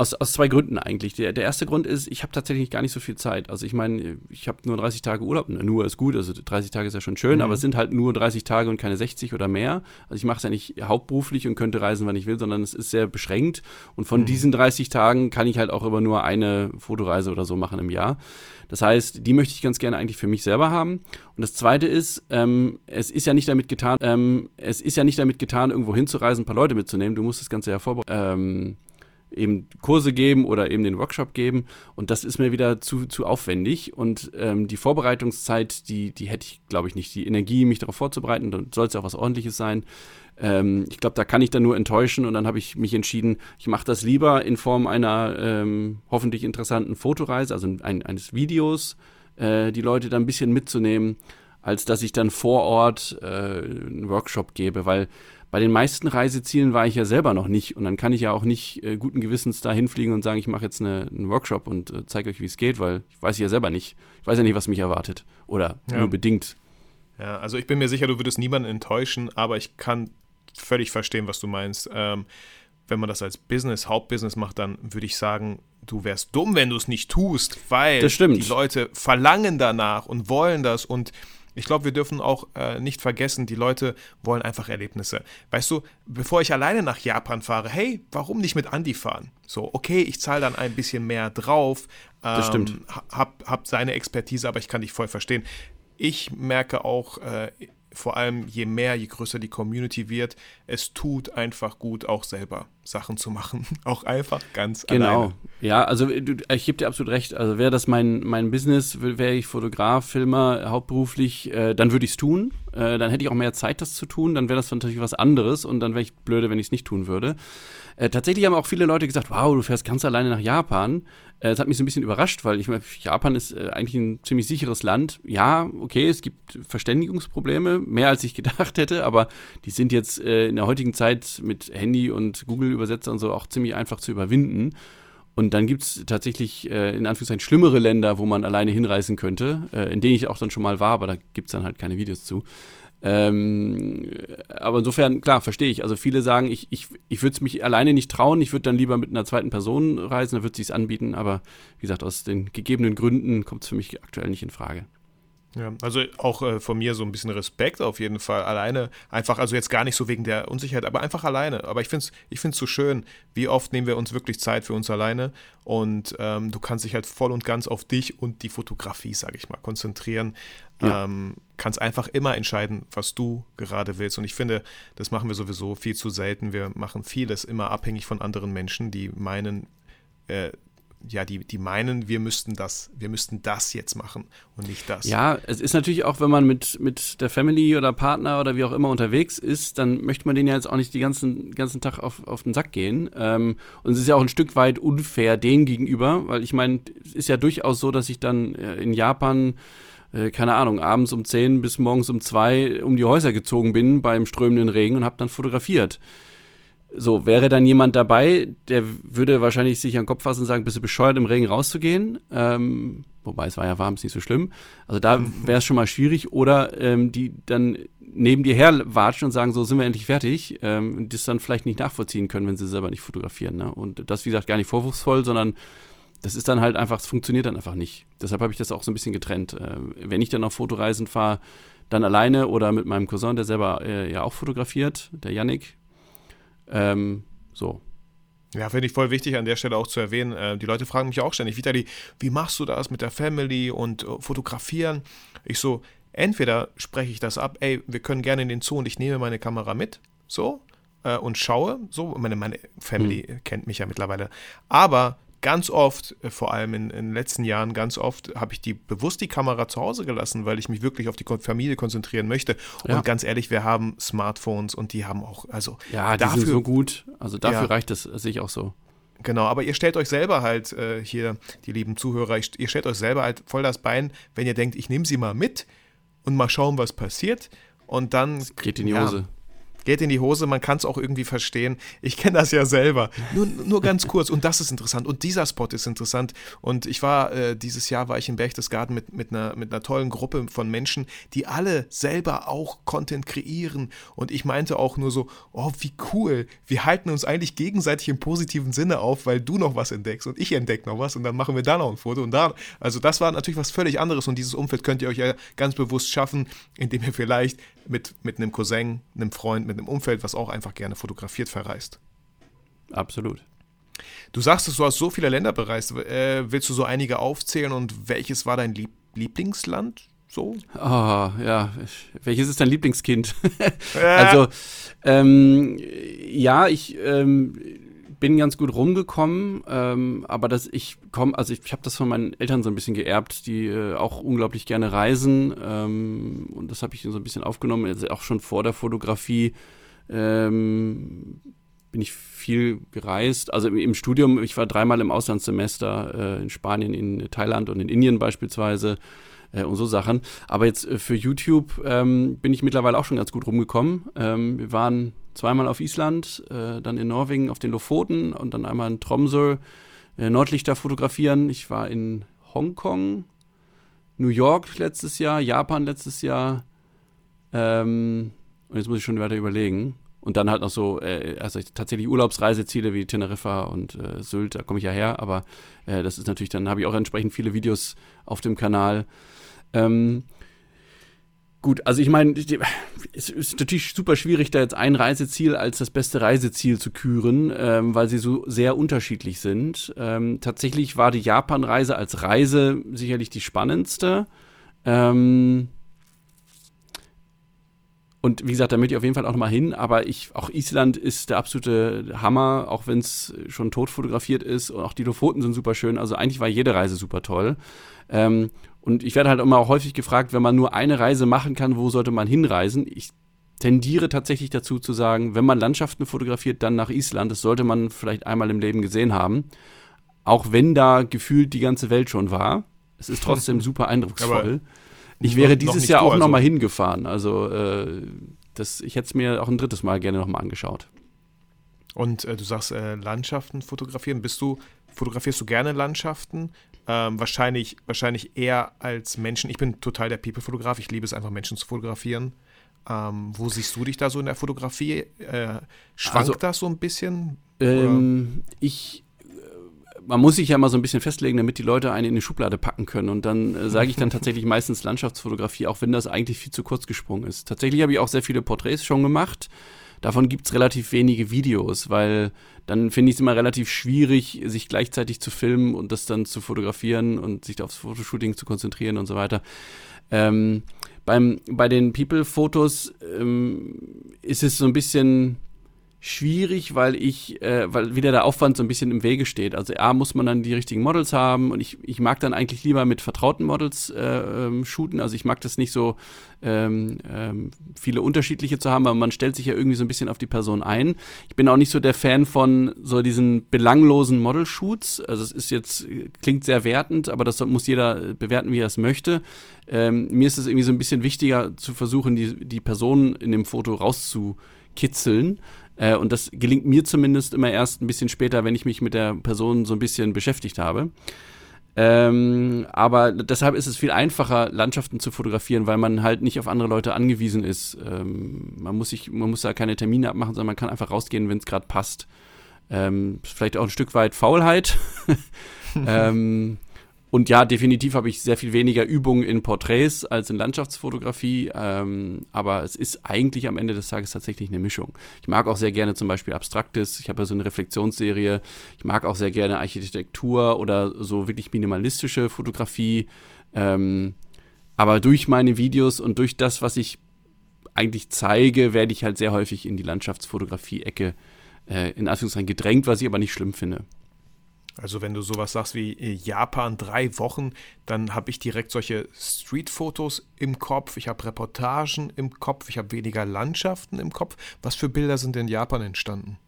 C: aus, aus zwei Gründen eigentlich. Der, der erste Grund ist, ich habe tatsächlich gar nicht so viel Zeit. Also ich meine, ich habe nur 30 Tage Urlaub. Nur ist gut, also 30 Tage ist ja schon schön, mhm. aber es sind halt nur 30 Tage und keine 60 oder mehr. Also ich mache es ja nicht hauptberuflich und könnte reisen, wann ich will, sondern es ist sehr beschränkt. Und von mhm. diesen 30 Tagen kann ich halt auch immer nur eine Fotoreise oder so machen im Jahr. Das heißt, die möchte ich ganz gerne eigentlich für mich selber haben. Und das Zweite ist, ähm, es ist ja nicht damit getan, ähm, es ist ja nicht damit getan, irgendwo hinzureisen, ein paar Leute mitzunehmen. Du musst das Ganze ja vorbereiten. Ähm, eben Kurse geben oder eben den Workshop geben. Und das ist mir wieder zu, zu aufwendig. Und ähm, die Vorbereitungszeit, die, die hätte ich, glaube ich, nicht. Die Energie, mich darauf vorzubereiten, dann soll es ja auch was ordentliches sein. Ähm, ich glaube, da kann ich dann nur enttäuschen. Und dann habe ich mich entschieden, ich mache das lieber in Form einer ähm, hoffentlich interessanten Fotoreise, also ein, eines Videos, äh, die Leute da ein bisschen mitzunehmen, als dass ich dann vor Ort äh, einen Workshop gebe, weil bei den meisten Reisezielen war ich ja selber noch nicht und dann kann ich ja auch nicht äh, guten Gewissens da hinfliegen und sagen, ich mache jetzt eine, einen Workshop und äh, zeige euch, wie es geht, weil ich weiß ja selber nicht. Ich weiß ja nicht, was mich erwartet oder ja. nur bedingt.
B: Ja, also ich bin mir sicher, du würdest niemanden enttäuschen, aber ich kann völlig verstehen, was du meinst. Ähm, wenn man das als Business, Hauptbusiness macht, dann würde ich sagen, du wärst dumm, wenn du es nicht tust, weil die Leute verlangen danach und wollen das und ich glaube, wir dürfen auch äh, nicht vergessen, die Leute wollen einfach Erlebnisse. Weißt du, bevor ich alleine nach Japan fahre, hey, warum nicht mit Andy fahren? So, okay, ich zahle dann ein bisschen mehr drauf.
C: Ähm, das stimmt.
B: Hab, hab seine Expertise, aber ich kann dich voll verstehen. Ich merke auch, äh, vor allem je mehr, je größer die Community wird, es tut einfach gut, auch selber Sachen zu machen. *laughs* auch einfach ganz
C: genau.
B: alleine.
C: Genau. Ja, also ich gebe dir absolut recht. Also wäre das mein, mein Business, wäre ich Fotograf, Filmer, hauptberuflich, äh, dann würde ich es tun. Äh, dann hätte ich auch mehr Zeit, das zu tun. Dann wäre das natürlich was anderes und dann wäre ich blöde, wenn ich es nicht tun würde. Äh, tatsächlich haben auch viele Leute gesagt, wow, du fährst ganz alleine nach Japan. Äh, das hat mich so ein bisschen überrascht, weil ich meine, Japan ist äh, eigentlich ein ziemlich sicheres Land. Ja, okay, es gibt Verständigungsprobleme, mehr als ich *laughs* gedacht hätte, aber die sind jetzt äh, in der heutigen Zeit mit Handy und Google-Übersetzer und so auch ziemlich einfach zu überwinden. Und dann gibt es tatsächlich äh, in Anführungszeichen schlimmere Länder, wo man alleine hinreisen könnte, äh, in denen ich auch dann schon mal war, aber da gibt es dann halt keine Videos zu. Ähm, aber insofern, klar, verstehe ich. Also viele sagen, ich, ich, ich würde es mich alleine nicht trauen, ich würde dann lieber mit einer zweiten Person reisen, dann würde es anbieten, aber wie gesagt, aus den gegebenen Gründen kommt es für mich aktuell nicht in Frage.
B: Ja, also auch äh, von mir so ein bisschen Respekt auf jeden Fall. Alleine, einfach, also jetzt gar nicht so wegen der Unsicherheit, aber einfach alleine. Aber ich finde es ich find's so schön, wie oft nehmen wir uns wirklich Zeit für uns alleine und ähm, du kannst dich halt voll und ganz auf dich und die Fotografie, sage ich mal, konzentrieren. Ja. Ähm, kannst einfach immer entscheiden, was du gerade willst. Und ich finde, das machen wir sowieso viel zu selten. Wir machen vieles immer abhängig von anderen Menschen, die meinen, äh, ja, die, die meinen, wir müssten das, wir müssten das jetzt machen und nicht das.
C: Ja, es ist natürlich auch, wenn man mit, mit der Family oder Partner oder wie auch immer unterwegs ist, dann möchte man denen ja jetzt auch nicht den ganzen, ganzen Tag auf, auf den Sack gehen. Ähm, und es ist ja auch ein Stück weit unfair denen gegenüber, weil ich meine, es ist ja durchaus so, dass ich dann äh, in Japan äh, keine Ahnung, abends um 10 bis morgens um 2 um die Häuser gezogen bin beim strömenden Regen und habe dann fotografiert. So, wäre dann jemand dabei, der würde wahrscheinlich sich an den Kopf fassen und sagen, bist du bescheuert, im Regen rauszugehen? Ähm, wobei es war ja warm, ist nicht so schlimm. Also da *laughs* wäre es schon mal schwierig. Oder ähm, die dann neben dir her watschen und sagen, so sind wir endlich fertig. Ähm, und das dann vielleicht nicht nachvollziehen können, wenn sie selber nicht fotografieren. Ne? Und das, wie gesagt, gar nicht vorwurfsvoll, sondern das ist dann halt einfach, es funktioniert dann einfach nicht. Deshalb habe ich das auch so ein bisschen getrennt. Äh, wenn ich dann auf Fotoreisen fahre, dann alleine oder mit meinem Cousin, der selber äh, ja auch fotografiert, der Yannick, ähm, so.
B: Ja, finde ich voll wichtig an der Stelle auch zu erwähnen. Äh, die Leute fragen mich auch ständig, Vitali, wie machst du das mit der Family und äh, fotografieren? Ich so, entweder spreche ich das ab, ey, wir können gerne in den Zoo und ich nehme meine Kamera mit, so, äh, und schaue, so, meine, meine Family hm. kennt mich ja mittlerweile. Aber ganz oft, äh, vor allem in, in den letzten Jahren, ganz oft habe ich die bewusst die Kamera zu Hause gelassen, weil ich mich wirklich auf die Familie konzentrieren möchte. Ja. Und ganz ehrlich, wir haben Smartphones und die haben auch, also
C: ja, die dafür, sind so gut. Also dafür ja. reicht das, sehe ich auch so.
B: Genau, aber ihr stellt euch selber halt äh, hier, die lieben Zuhörer, ihr stellt euch selber halt voll das Bein, wenn ihr denkt, ich nehme sie mal mit und mal schauen, was passiert. Und dann. Das
C: geht in die Hose. Ja,
B: geht in die Hose, man kann es auch irgendwie verstehen. Ich kenne das ja selber. Nur, nur ganz kurz. Und das ist interessant. Und dieser Spot ist interessant. Und ich war, äh, dieses Jahr war ich im Berchtesgaden mit, mit, einer, mit einer tollen Gruppe von Menschen, die alle selber auch Content kreieren. Und ich meinte auch nur so, oh, wie cool. Wir halten uns eigentlich gegenseitig im positiven Sinne auf, weil du noch was entdeckst und ich entdecke noch was und dann machen wir da noch ein Foto und da. Also das war natürlich was völlig anderes und dieses Umfeld könnt ihr euch ja ganz bewusst schaffen, indem ihr vielleicht mit, mit einem Cousin, einem Freund, mit einem Umfeld, was auch einfach gerne fotografiert, verreist.
C: Absolut.
B: Du sagst, du hast so viele Länder bereist. Äh, willst du so einige aufzählen und welches war dein Lieb Lieblingsland? So?
C: Oh, ja. Welches ist dein Lieblingskind? *laughs* also, ähm, ja, ich, ähm, bin ganz gut rumgekommen, ähm, aber das, ich komme, also ich, ich habe das von meinen Eltern so ein bisschen geerbt, die äh, auch unglaublich gerne reisen ähm, und das habe ich so ein bisschen aufgenommen, also auch schon vor der Fotografie ähm, bin ich viel gereist. Also im, Studium, ich war dreimal im Auslandssemester äh, in Spanien, in Thailand und in Indien beispielsweise äh, und so Sachen. Aber jetzt äh, für YouTube ähm, bin ich mittlerweile auch schon ganz gut rumgekommen. Ähm, wir waren zweimal auf Island, äh, dann in Norwegen auf den Lofoten und dann einmal in Tromsø äh, Nordlichter fotografieren. Ich war in Hongkong, New York letztes Jahr, Japan letztes Jahr. Ähm, und jetzt muss ich schon weiter überlegen. Und dann halt noch so, äh, also tatsächlich Urlaubsreiseziele wie Teneriffa und äh, Sylt, da komme ich ja her, aber äh, das ist natürlich, dann habe ich auch entsprechend viele Videos auf dem Kanal. Ähm, gut, also ich meine, es ist natürlich super schwierig, da jetzt ein Reiseziel als das beste Reiseziel zu küren, ähm, weil sie so sehr unterschiedlich sind. Ähm, tatsächlich war die Japan-Reise als Reise sicherlich die spannendste. Ähm, und wie gesagt, da möchte ich auf jeden Fall auch nochmal hin, aber ich, auch Island ist der absolute Hammer, auch wenn es schon tot fotografiert ist und auch die Lofoten sind super schön. Also eigentlich war jede Reise super toll. Ähm, und ich werde halt immer auch häufig gefragt, wenn man nur eine Reise machen kann, wo sollte man hinreisen? Ich tendiere tatsächlich dazu zu sagen, wenn man Landschaften fotografiert, dann nach Island. Das sollte man vielleicht einmal im Leben gesehen haben. Auch wenn da gefühlt die ganze Welt schon war. Es ist trotzdem *laughs* super eindrucksvoll. Aber ich wäre dieses Jahr auch also. nochmal hingefahren. Also äh, das, ich hätte es mir auch ein drittes Mal gerne nochmal angeschaut.
B: Und äh, du sagst äh, Landschaften fotografieren. Bist du, fotografierst du gerne Landschaften? Ähm, wahrscheinlich, wahrscheinlich eher als Menschen. Ich bin total der People-Fotograf. Ich liebe es einfach, Menschen zu fotografieren. Ähm, wo siehst du dich da so in der Fotografie? Äh, schwankt also, das so ein bisschen?
C: Ähm, ich man muss sich ja mal so ein bisschen festlegen, damit die Leute einen in die Schublade packen können. Und dann äh, sage ich dann *laughs* tatsächlich meistens Landschaftsfotografie, auch wenn das eigentlich viel zu kurz gesprungen ist. Tatsächlich habe ich auch sehr viele Porträts schon gemacht. Davon gibt es relativ wenige Videos, weil dann finde ich es immer relativ schwierig, sich gleichzeitig zu filmen und das dann zu fotografieren und sich aufs Fotoshooting zu konzentrieren und so weiter. Ähm, beim, bei den People-Fotos ähm, ist es so ein bisschen schwierig, weil ich, äh, weil wieder der Aufwand so ein bisschen im Wege steht. Also A muss man dann die richtigen Models haben und ich, ich mag dann eigentlich lieber mit vertrauten Models äh, ähm, shooten. Also ich mag das nicht so ähm, ähm, viele unterschiedliche zu haben, aber man stellt sich ja irgendwie so ein bisschen auf die Person ein. Ich bin auch nicht so der Fan von so diesen belanglosen Model-Shoots. Also es ist jetzt, klingt sehr wertend, aber das muss jeder bewerten, wie er es möchte. Ähm, mir ist es irgendwie so ein bisschen wichtiger zu versuchen, die, die Person in dem Foto rauszukitzeln. Äh, und das gelingt mir zumindest immer erst ein bisschen später, wenn ich mich mit der Person so ein bisschen beschäftigt habe. Ähm, aber deshalb ist es viel einfacher, Landschaften zu fotografieren, weil man halt nicht auf andere Leute angewiesen ist. Ähm, man, muss sich, man muss da keine Termine abmachen, sondern man kann einfach rausgehen, wenn es gerade passt. Ähm, vielleicht auch ein Stück weit Faulheit. *laughs* ähm, und ja, definitiv habe ich sehr viel weniger Übung in Porträts als in Landschaftsfotografie. Ähm, aber es ist eigentlich am Ende des Tages tatsächlich eine Mischung. Ich mag auch sehr gerne zum Beispiel Abstraktes. Ich habe ja so eine Reflexionsserie. Ich mag auch sehr gerne Architektur oder so wirklich minimalistische Fotografie. Ähm, aber durch meine Videos und durch das, was ich eigentlich zeige, werde ich halt sehr häufig in die Landschaftsfotografie-Ecke äh, in Anführungszeichen gedrängt, was ich aber nicht schlimm finde.
B: Also wenn du sowas sagst wie äh, Japan drei Wochen, dann habe ich direkt solche Street-Fotos im Kopf, ich habe Reportagen im Kopf, ich habe weniger Landschaften im Kopf. Was für Bilder sind in Japan entstanden?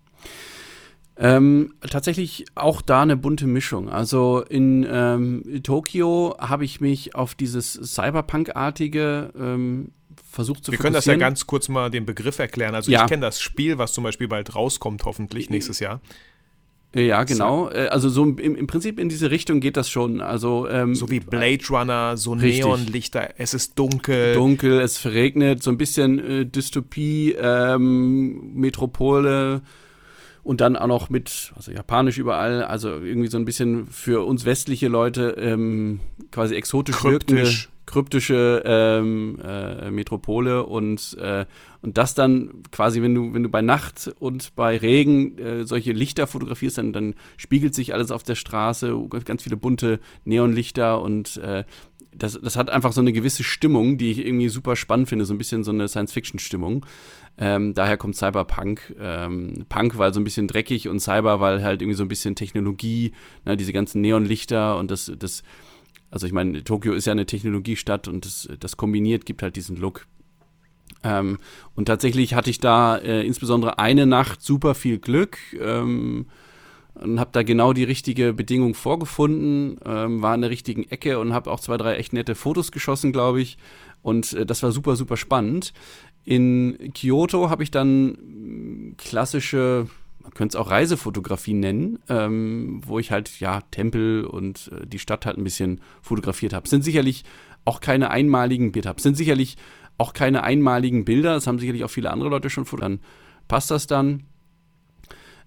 C: Ähm, tatsächlich auch da eine bunte Mischung. Also in ähm, Tokio habe ich mich auf dieses Cyberpunk-artige ähm, versucht zu
B: Wir können das ja ganz kurz mal den Begriff erklären. Also ja. ich kenne das Spiel, was zum Beispiel bald rauskommt, hoffentlich nächstes Jahr.
C: Ja, genau. Äh, also so im, im, Prinzip in diese Richtung geht das schon. Also ähm,
B: so wie Blade Runner, so richtig. Neonlichter. Es ist dunkel.
C: Dunkel, es verregnet, so ein bisschen äh, Dystopie, ähm, Metropole und dann auch noch mit, also japanisch überall, also irgendwie so ein bisschen für uns westliche Leute ähm, quasi exotisch Kryptisch. wirkende kryptische ähm, äh, Metropole und, äh, und das dann quasi, wenn du, wenn du bei Nacht und bei Regen äh, solche Lichter fotografierst, dann, dann spiegelt sich alles auf der Straße, ganz viele bunte Neonlichter und äh, das, das hat einfach so eine gewisse Stimmung, die ich irgendwie super spannend finde, so ein bisschen so eine Science-Fiction-Stimmung. Ähm, daher kommt Cyberpunk. Ähm, Punk, weil so ein bisschen dreckig und Cyber, weil halt irgendwie so ein bisschen Technologie, ne, diese ganzen Neonlichter und das, das, also ich meine, Tokio ist ja eine Technologiestadt und das, das kombiniert gibt halt diesen Look. Ähm, und tatsächlich hatte ich da äh, insbesondere eine Nacht super viel Glück. Ähm, und habe da genau die richtige Bedingung vorgefunden, ähm, war in der richtigen Ecke und habe auch zwei, drei echt nette Fotos geschossen, glaube ich. Und äh, das war super, super spannend. In Kyoto habe ich dann mm, klassische, man könnte es auch Reisefotografie nennen, ähm, wo ich halt ja Tempel und äh, die Stadt halt ein bisschen fotografiert habe. Sind sicherlich auch keine einmaligen Bilder, sind sicherlich auch keine einmaligen Bilder, das haben sicherlich auch viele andere Leute schon fotografiert. Dann passt das dann.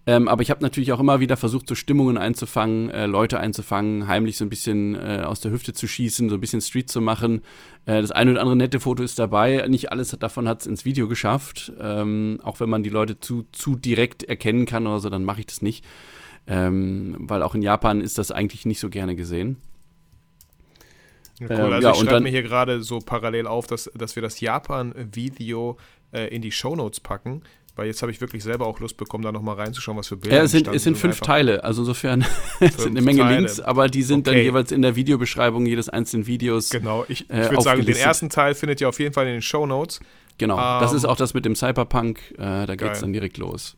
C: Ähm, aber ich habe natürlich auch immer wieder versucht, so Stimmungen einzufangen, äh, Leute einzufangen, heimlich so ein bisschen äh, aus der Hüfte zu schießen, so ein bisschen Street zu machen. Äh, das eine oder andere nette Foto ist dabei. Nicht alles davon hat es ins Video geschafft. Ähm, auch wenn man die Leute zu, zu direkt erkennen kann oder so, dann mache ich das nicht. Ähm, weil auch in Japan ist das eigentlich nicht so gerne gesehen.
B: Ja, cool. Also ja, ich schreibe mir hier gerade so parallel auf, dass, dass wir das Japan-Video äh, in die Shownotes packen. Weil jetzt habe ich wirklich selber auch Lust bekommen, da nochmal reinzuschauen, was für
C: Bilder
B: Ja,
C: es sind, es sind fünf Teile, also insofern *laughs* es sind eine Menge Teile. Links, aber die sind okay. dann jeweils in der Videobeschreibung jedes einzelnen Videos.
B: Genau, ich, ich äh, würde sagen, den ersten Teil findet ihr auf jeden Fall in den Show Notes.
C: Genau, ähm, das ist auch das mit dem Cyberpunk, äh, da geht es dann direkt los.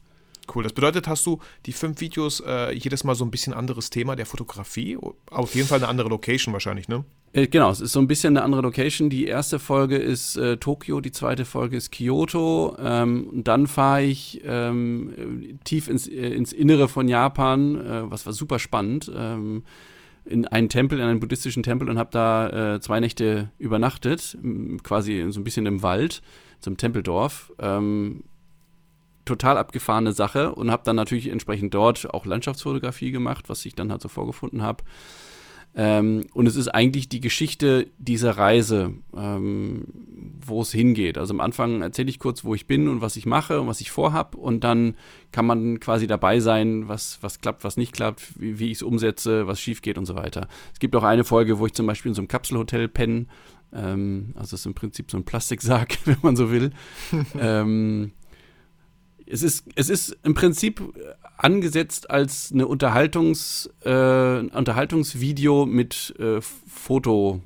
B: Cool. Das bedeutet, hast du die fünf Videos äh, jedes Mal so ein bisschen anderes Thema der Fotografie? Auf jeden Fall eine andere Location wahrscheinlich, ne?
C: Äh, genau, es ist so ein bisschen eine andere Location. Die erste Folge ist äh, Tokio, die zweite Folge ist Kyoto. Ähm, dann fahre ich ähm, tief ins, äh, ins Innere von Japan, äh, was war super spannend. Ähm, in einen Tempel, in einen buddhistischen Tempel und habe da äh, zwei Nächte übernachtet, quasi so ein bisschen im Wald, zum Tempeldorf. Ähm, total abgefahrene Sache und habe dann natürlich entsprechend dort auch Landschaftsfotografie gemacht, was ich dann halt so vorgefunden habe. Ähm, und es ist eigentlich die Geschichte dieser Reise, ähm, wo es hingeht. Also am Anfang erzähle ich kurz, wo ich bin und was ich mache und was ich vorhab. Und dann kann man quasi dabei sein, was, was klappt, was nicht klappt, wie, wie ich es umsetze, was schief geht und so weiter. Es gibt auch eine Folge, wo ich zum Beispiel in so einem Kapselhotel penne. Ähm, also es ist im Prinzip so ein Plastiksack, *laughs* wenn man so will. *laughs* ähm, es ist, es ist im Prinzip angesetzt als eine Unterhaltungs, äh, Unterhaltungsvideo mit äh, Fotothema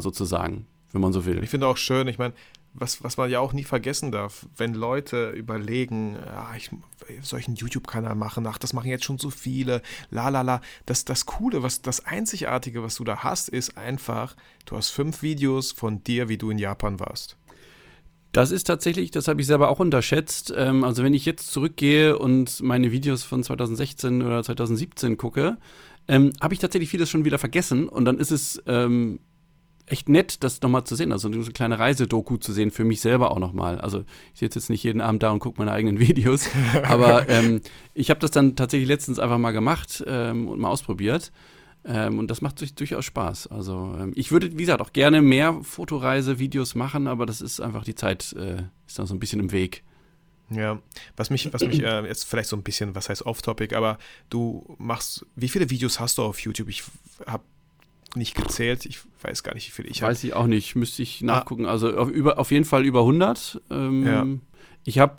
C: sozusagen, wenn man so will.
B: Ich finde auch schön, ich meine, was, was man ja auch nie vergessen darf, wenn Leute überlegen, ja, ich soll ich einen YouTube-Kanal machen, ach, das machen jetzt schon so viele, la la la. Das, das Coole, was, das Einzigartige, was du da hast, ist einfach, du hast fünf Videos von dir, wie du in Japan warst.
C: Das ist tatsächlich, das habe ich selber auch unterschätzt. Ähm, also wenn ich jetzt zurückgehe und meine Videos von 2016 oder 2017 gucke, ähm, habe ich tatsächlich vieles schon wieder vergessen und dann ist es ähm, echt nett, das nochmal zu sehen. Also eine kleine Reisedoku zu sehen, für mich selber auch nochmal. Also ich sitze jetzt nicht jeden Abend da und gucke meine eigenen *laughs* Videos, aber ähm, ich habe das dann tatsächlich letztens einfach mal gemacht ähm, und mal ausprobiert. Ähm, und das macht sich durchaus Spaß. Also ähm, ich würde, wie gesagt, auch gerne mehr Fotoreise-Videos machen, aber das ist einfach die Zeit, äh, ist dann so ein bisschen im Weg.
B: Ja, was mich, was mich äh, jetzt vielleicht so ein bisschen, was heißt off-topic, aber du machst, wie viele Videos hast du auf YouTube? Ich habe nicht gezählt, ich weiß gar nicht, wie viele ich
C: habe. Weiß ich auch nicht, müsste ich nachgucken. Ah. Also auf, über, auf jeden Fall über 100. Ähm, ja. Ich habe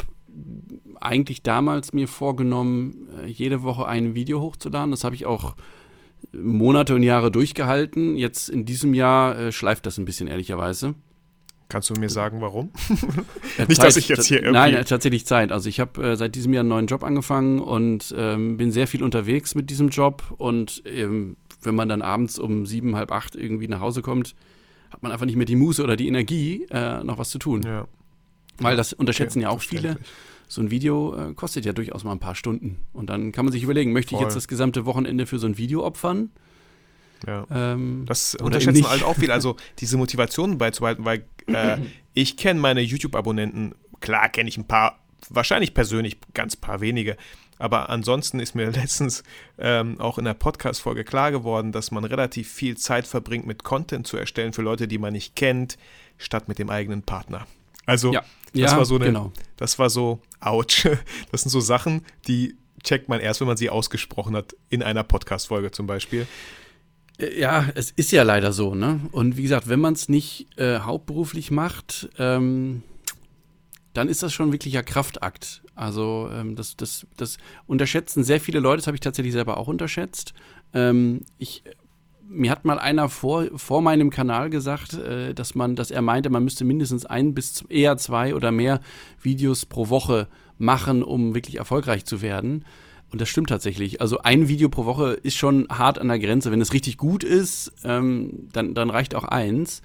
C: eigentlich damals mir vorgenommen, äh, jede Woche ein Video hochzuladen. Das habe ich auch Monate und Jahre durchgehalten. Jetzt in diesem Jahr äh, schleift das ein bisschen, ehrlicherweise.
B: Kannst du mir sagen, warum? *laughs*
C: Nicht, Zeit, dass ich jetzt hier irgendwie. Nein, tatsächlich Zeit. Also ich habe äh, seit diesem Jahr einen neuen Job angefangen und ähm, bin sehr viel unterwegs mit diesem Job. Und ähm, wenn man dann abends um sieben, halb acht irgendwie nach Hause kommt, hat man einfach nicht mehr die Muße oder die Energie, äh, noch was zu tun. Ja. Weil das unterschätzen okay, ja auch viele so ein Video äh, kostet ja durchaus mal ein paar Stunden. Und dann kann man sich überlegen, möchte Voll. ich jetzt das gesamte Wochenende für so ein Video opfern?
B: Ja. Ähm, das unterschätzen halt auch viel, also *laughs* diese Motivation beizubehalten, weil äh, ich kenne meine YouTube-Abonnenten, klar kenne ich ein paar, wahrscheinlich persönlich ganz paar wenige, aber ansonsten ist mir *laughs* letztens ähm, auch in der Podcast-Folge klar geworden, dass man relativ viel Zeit verbringt, mit Content zu erstellen für Leute, die man nicht kennt, statt mit dem eigenen Partner. Also ja. Das ja, war so eine, genau. das war so, ouch. *laughs* Das sind so Sachen, die checkt man erst, wenn man sie ausgesprochen hat, in einer Podcast-Folge zum Beispiel.
C: Äh, ja, es ist ja leider so, ne? Und wie gesagt, wenn man es nicht äh, hauptberuflich macht, ähm, dann ist das schon wirklicher Kraftakt. Also ähm, das, das, das unterschätzen sehr viele Leute, das habe ich tatsächlich selber auch unterschätzt. Ähm, ich, mir hat mal einer vor, vor meinem Kanal gesagt, äh, dass man, dass er meinte, man müsste mindestens ein bis eher zwei oder mehr Videos pro Woche machen, um wirklich erfolgreich zu werden. Und das stimmt tatsächlich. Also ein Video pro Woche ist schon hart an der Grenze. Wenn es richtig gut ist, ähm, dann, dann reicht auch eins.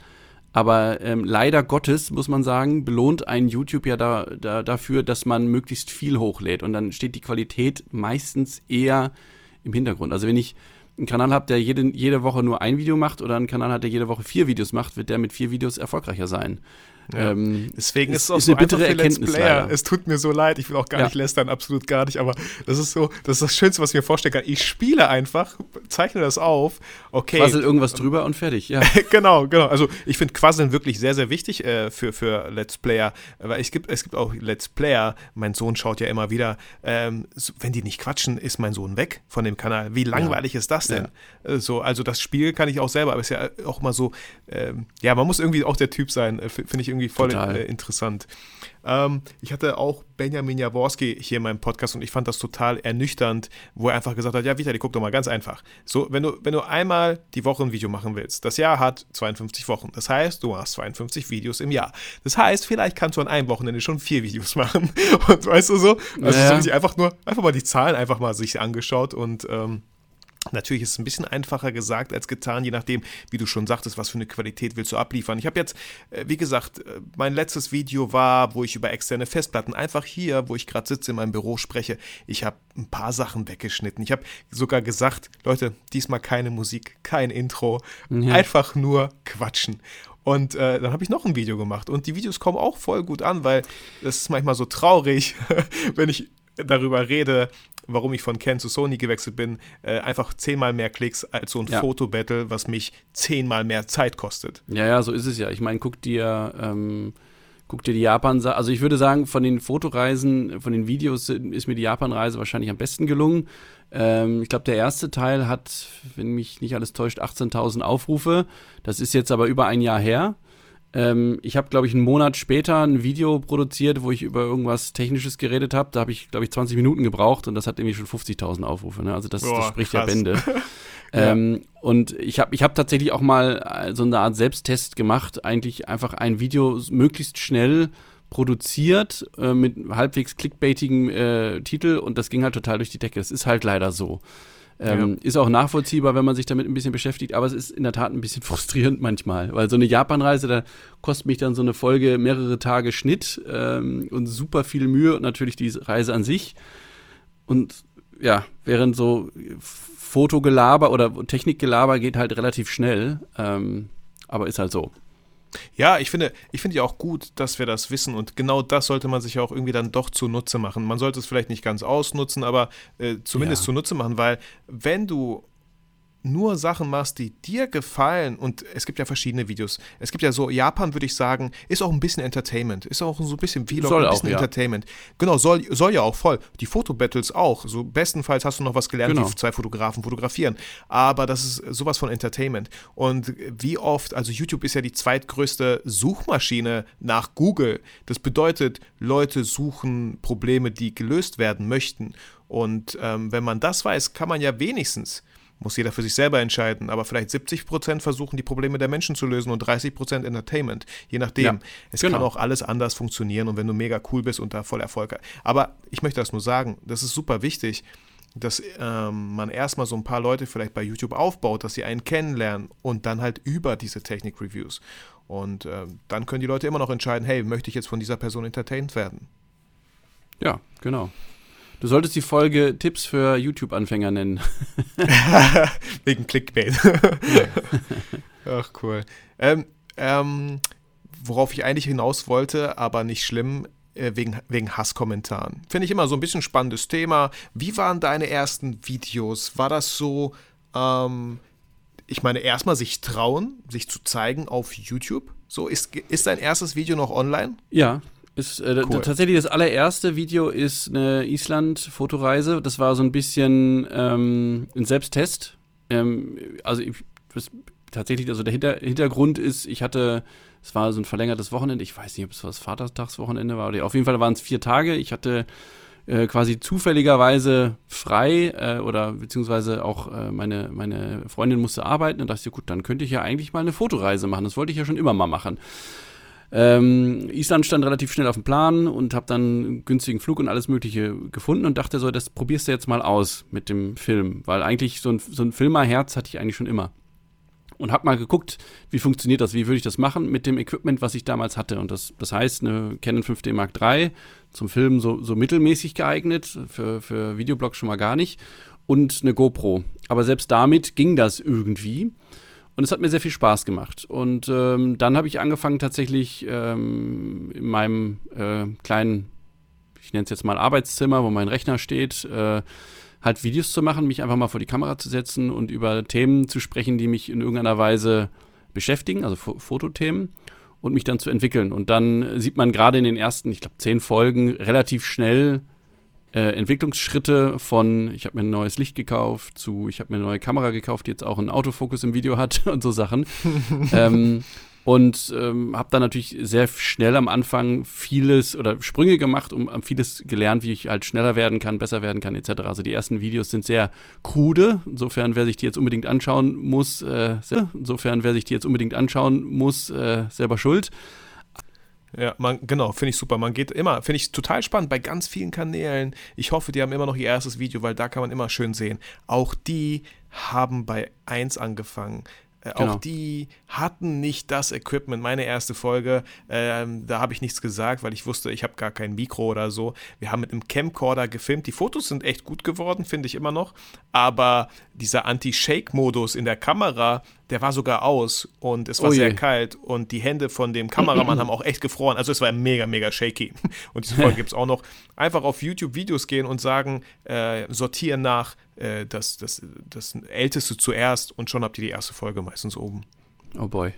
C: Aber ähm, leider Gottes, muss man sagen, belohnt ein YouTube ja da, da, dafür, dass man möglichst viel hochlädt. Und dann steht die Qualität meistens eher im Hintergrund. Also wenn ich einen Kanal habe, der jede, jede Woche nur ein Video macht oder einen Kanal hat, der jede Woche vier Videos macht, wird der mit vier Videos erfolgreicher sein.
B: Ja. Ähm, Deswegen ist es auch ist so eine bittere Erkenntnis. Player. Es tut mir so leid, ich will auch gar ja. nicht lästern, absolut gar nicht, aber das ist so, das ist das Schönste, was ich mir vorstellen kann. Ich spiele einfach, zeichne das auf, okay.
C: Quassel irgendwas drüber und fertig, ja. *laughs*
B: genau, genau. Also ich finde Quasseln wirklich sehr, sehr wichtig äh, für, für Let's Player, weil es gibt, es gibt auch Let's Player, mein Sohn schaut ja immer wieder, ähm, wenn die nicht quatschen, ist mein Sohn weg von dem Kanal. Wie langweilig ja. ist das denn? Äh, so, also das Spiel kann ich auch selber, aber es ist ja auch mal so, ähm, ja, man muss irgendwie auch der Typ sein, äh, finde ich irgendwie voll äh, interessant. Ähm, ich hatte auch Benjamin Jaworski hier in meinem Podcast und ich fand das total ernüchternd, wo er einfach gesagt hat, ja Vitali, guck doch mal, ganz einfach. So, wenn du, wenn du einmal die Woche ein Video machen willst, das Jahr hat 52 Wochen. Das heißt, du machst 52 Videos im Jahr. Das heißt, vielleicht kannst du an einem Wochenende schon vier Videos *laughs* machen. Und weißt du so? Also ja. so einfach nur, einfach mal die Zahlen einfach mal sich angeschaut und ähm, Natürlich ist es ein bisschen einfacher gesagt als getan, je nachdem, wie du schon sagtest, was für eine Qualität willst du abliefern. Ich habe jetzt, äh, wie gesagt, äh, mein letztes Video war, wo ich über externe Festplatten einfach hier, wo ich gerade sitze in meinem Büro spreche, ich habe ein paar Sachen weggeschnitten. Ich habe sogar gesagt, Leute, diesmal keine Musik, kein Intro, ja. einfach nur quatschen. Und äh, dann habe ich noch ein Video gemacht. Und die Videos kommen auch voll gut an, weil es ist manchmal so traurig, *laughs* wenn ich darüber rede, warum ich von Ken zu Sony gewechselt bin, äh, einfach zehnmal mehr Klicks als so ein ja. Fotobattle, was mich zehnmal mehr Zeit kostet.
C: Ja, ja, so ist es ja. Ich meine, guck dir, ähm, guck dir die Japan, also ich würde sagen, von den Fotoreisen, von den Videos ist mir die Japan-Reise wahrscheinlich am besten gelungen. Ähm, ich glaube, der erste Teil hat, wenn mich nicht alles täuscht, 18.000 Aufrufe. Das ist jetzt aber über ein Jahr her. Ähm, ich habe, glaube ich, einen Monat später ein Video produziert, wo ich über irgendwas Technisches geredet habe. Da habe ich, glaube ich, 20 Minuten gebraucht und das hat irgendwie schon 50.000 Aufrufe. Ne? Also das, Boah, das spricht krass. *laughs* ja Bände. ähm, und ich habe ich hab tatsächlich auch mal äh, so eine Art Selbsttest gemacht, eigentlich einfach ein Video möglichst schnell produziert äh, mit halbwegs clickbaitigem äh, Titel und das ging halt total durch die Decke. Das ist halt leider so. Ähm, ja. Ist auch nachvollziehbar, wenn man sich damit ein bisschen beschäftigt, aber es ist in der Tat ein bisschen *laughs* frustrierend manchmal, weil so eine Japanreise, da kostet mich dann so eine Folge mehrere Tage Schnitt ähm, und super viel Mühe und natürlich die Reise an sich. Und ja, während so Fotogelaber oder Technikgelaber geht halt relativ schnell, ähm, aber ist halt so.
B: Ja, ich finde, ich finde ja auch gut, dass wir das wissen und genau das sollte man sich auch irgendwie dann doch zunutze machen. Man sollte es vielleicht nicht ganz ausnutzen, aber äh, zumindest ja. zunutze machen, weil wenn du nur Sachen machst, die dir gefallen, und es gibt ja verschiedene Videos. Es gibt ja so, Japan würde ich sagen, ist auch ein bisschen Entertainment. Ist auch so ein bisschen Vlog, soll ein bisschen auch, ja. Entertainment. Genau, soll, soll ja auch voll. Die Fotobattles auch. So bestenfalls hast du noch was gelernt, genau. wie zwei Fotografen fotografieren. Aber das ist sowas von Entertainment. Und wie oft, also YouTube ist ja die zweitgrößte Suchmaschine nach Google. Das bedeutet, Leute suchen Probleme, die gelöst werden möchten. Und ähm, wenn man das weiß, kann man ja wenigstens muss jeder für sich selber entscheiden, aber vielleicht 70 Prozent versuchen, die Probleme der Menschen zu lösen und 30 Prozent Entertainment. Je nachdem. Ja, es genau. kann auch alles anders funktionieren und wenn du mega cool bist und da voll Erfolg hast. Aber ich möchte das nur sagen, das ist super wichtig, dass ähm, man erstmal so ein paar Leute vielleicht bei YouTube aufbaut, dass sie einen kennenlernen und dann halt über diese Technik-Reviews. Und ähm, dann können die Leute immer noch entscheiden, hey, möchte ich jetzt von dieser Person entertained werden?
C: Ja, genau. Du solltest die Folge Tipps für YouTube-Anfänger nennen. *laughs*
B: Wegen Clickbait. *laughs* Ach, cool. Ähm, ähm, worauf ich eigentlich hinaus wollte, aber nicht schlimm, äh, wegen, wegen Hasskommentaren. Finde ich immer so ein bisschen spannendes Thema. Wie waren deine ersten Videos? War das so, ähm, ich meine, erstmal sich trauen, sich zu zeigen auf YouTube? So, ist, ist dein erstes Video noch online?
C: Ja, ist, äh, cool. Tatsächlich das allererste Video ist eine Island-Fotoreise. Das war so ein bisschen ähm, ein Selbsttest. Ähm, also ich das tatsächlich, also der Hinter Hintergrund ist, ich hatte, es war so ein verlängertes Wochenende, ich weiß nicht, ob es das Vatertagswochenende war, oder auf jeden Fall waren es vier Tage. Ich hatte äh, quasi zufälligerweise frei äh, oder beziehungsweise auch äh, meine, meine Freundin musste arbeiten und dachte gut, dann könnte ich ja eigentlich mal eine Fotoreise machen. Das wollte ich ja schon immer mal machen. Ähm, Island stand relativ schnell auf dem Plan und habe dann einen günstigen Flug und alles Mögliche gefunden und dachte so, das probierst du jetzt mal aus mit dem Film, weil eigentlich so ein, so ein Filmerherz hatte ich eigentlich schon immer und habe mal geguckt, wie funktioniert das, wie würde ich das machen mit dem Equipment, was ich damals hatte. Und das, das heißt, eine Canon 5D Mark III zum Filmen so, so mittelmäßig geeignet, für, für Videoblog schon mal gar nicht, und eine GoPro. Aber selbst damit ging das irgendwie. Und es hat mir sehr viel Spaß gemacht. Und ähm, dann habe ich angefangen, tatsächlich ähm, in meinem äh, kleinen, ich nenne es jetzt mal Arbeitszimmer, wo mein Rechner steht, äh, halt Videos zu machen, mich einfach mal vor die Kamera zu setzen und über Themen zu sprechen, die mich in irgendeiner Weise beschäftigen, also F Fotothemen, und mich dann zu entwickeln. Und dann sieht man gerade in den ersten, ich glaube, zehn Folgen relativ schnell äh, Entwicklungsschritte von, ich habe mir ein neues Licht gekauft, zu, ich habe mir eine neue Kamera gekauft, die jetzt auch einen Autofokus im Video hat *laughs* und so Sachen. *laughs* ähm, und ähm, habe dann natürlich sehr schnell am Anfang vieles oder Sprünge gemacht, um vieles gelernt, wie ich halt schneller werden kann, besser werden kann, etc. Also die ersten Videos sind sehr krude, insofern wer sich die jetzt unbedingt anschauen muss, äh, insofern wer sich die jetzt unbedingt anschauen muss, äh, selber schuld.
B: Ja, man, genau, finde ich super. Man geht immer, finde ich total spannend bei ganz vielen Kanälen. Ich hoffe, die haben immer noch ihr erstes Video, weil da kann man immer schön sehen. Auch die haben bei 1 angefangen. Äh, genau. Auch die hatten nicht das Equipment. Meine erste Folge, ähm, da habe ich nichts gesagt, weil ich wusste, ich habe gar kein Mikro oder so. Wir haben mit einem Camcorder gefilmt. Die Fotos sind echt gut geworden, finde ich immer noch. Aber dieser Anti-Shake-Modus in der Kamera, der war sogar aus und es war oh sehr kalt und die Hände von dem Kameramann haben auch echt gefroren. Also es war mega, mega shaky. *laughs* Und diese Folge *laughs* gibt es auch noch. Einfach auf YouTube Videos gehen und sagen, äh, sortieren nach äh, das, das, das Älteste zuerst und schon habt ihr die erste Folge meistens oben.
C: Oh boy.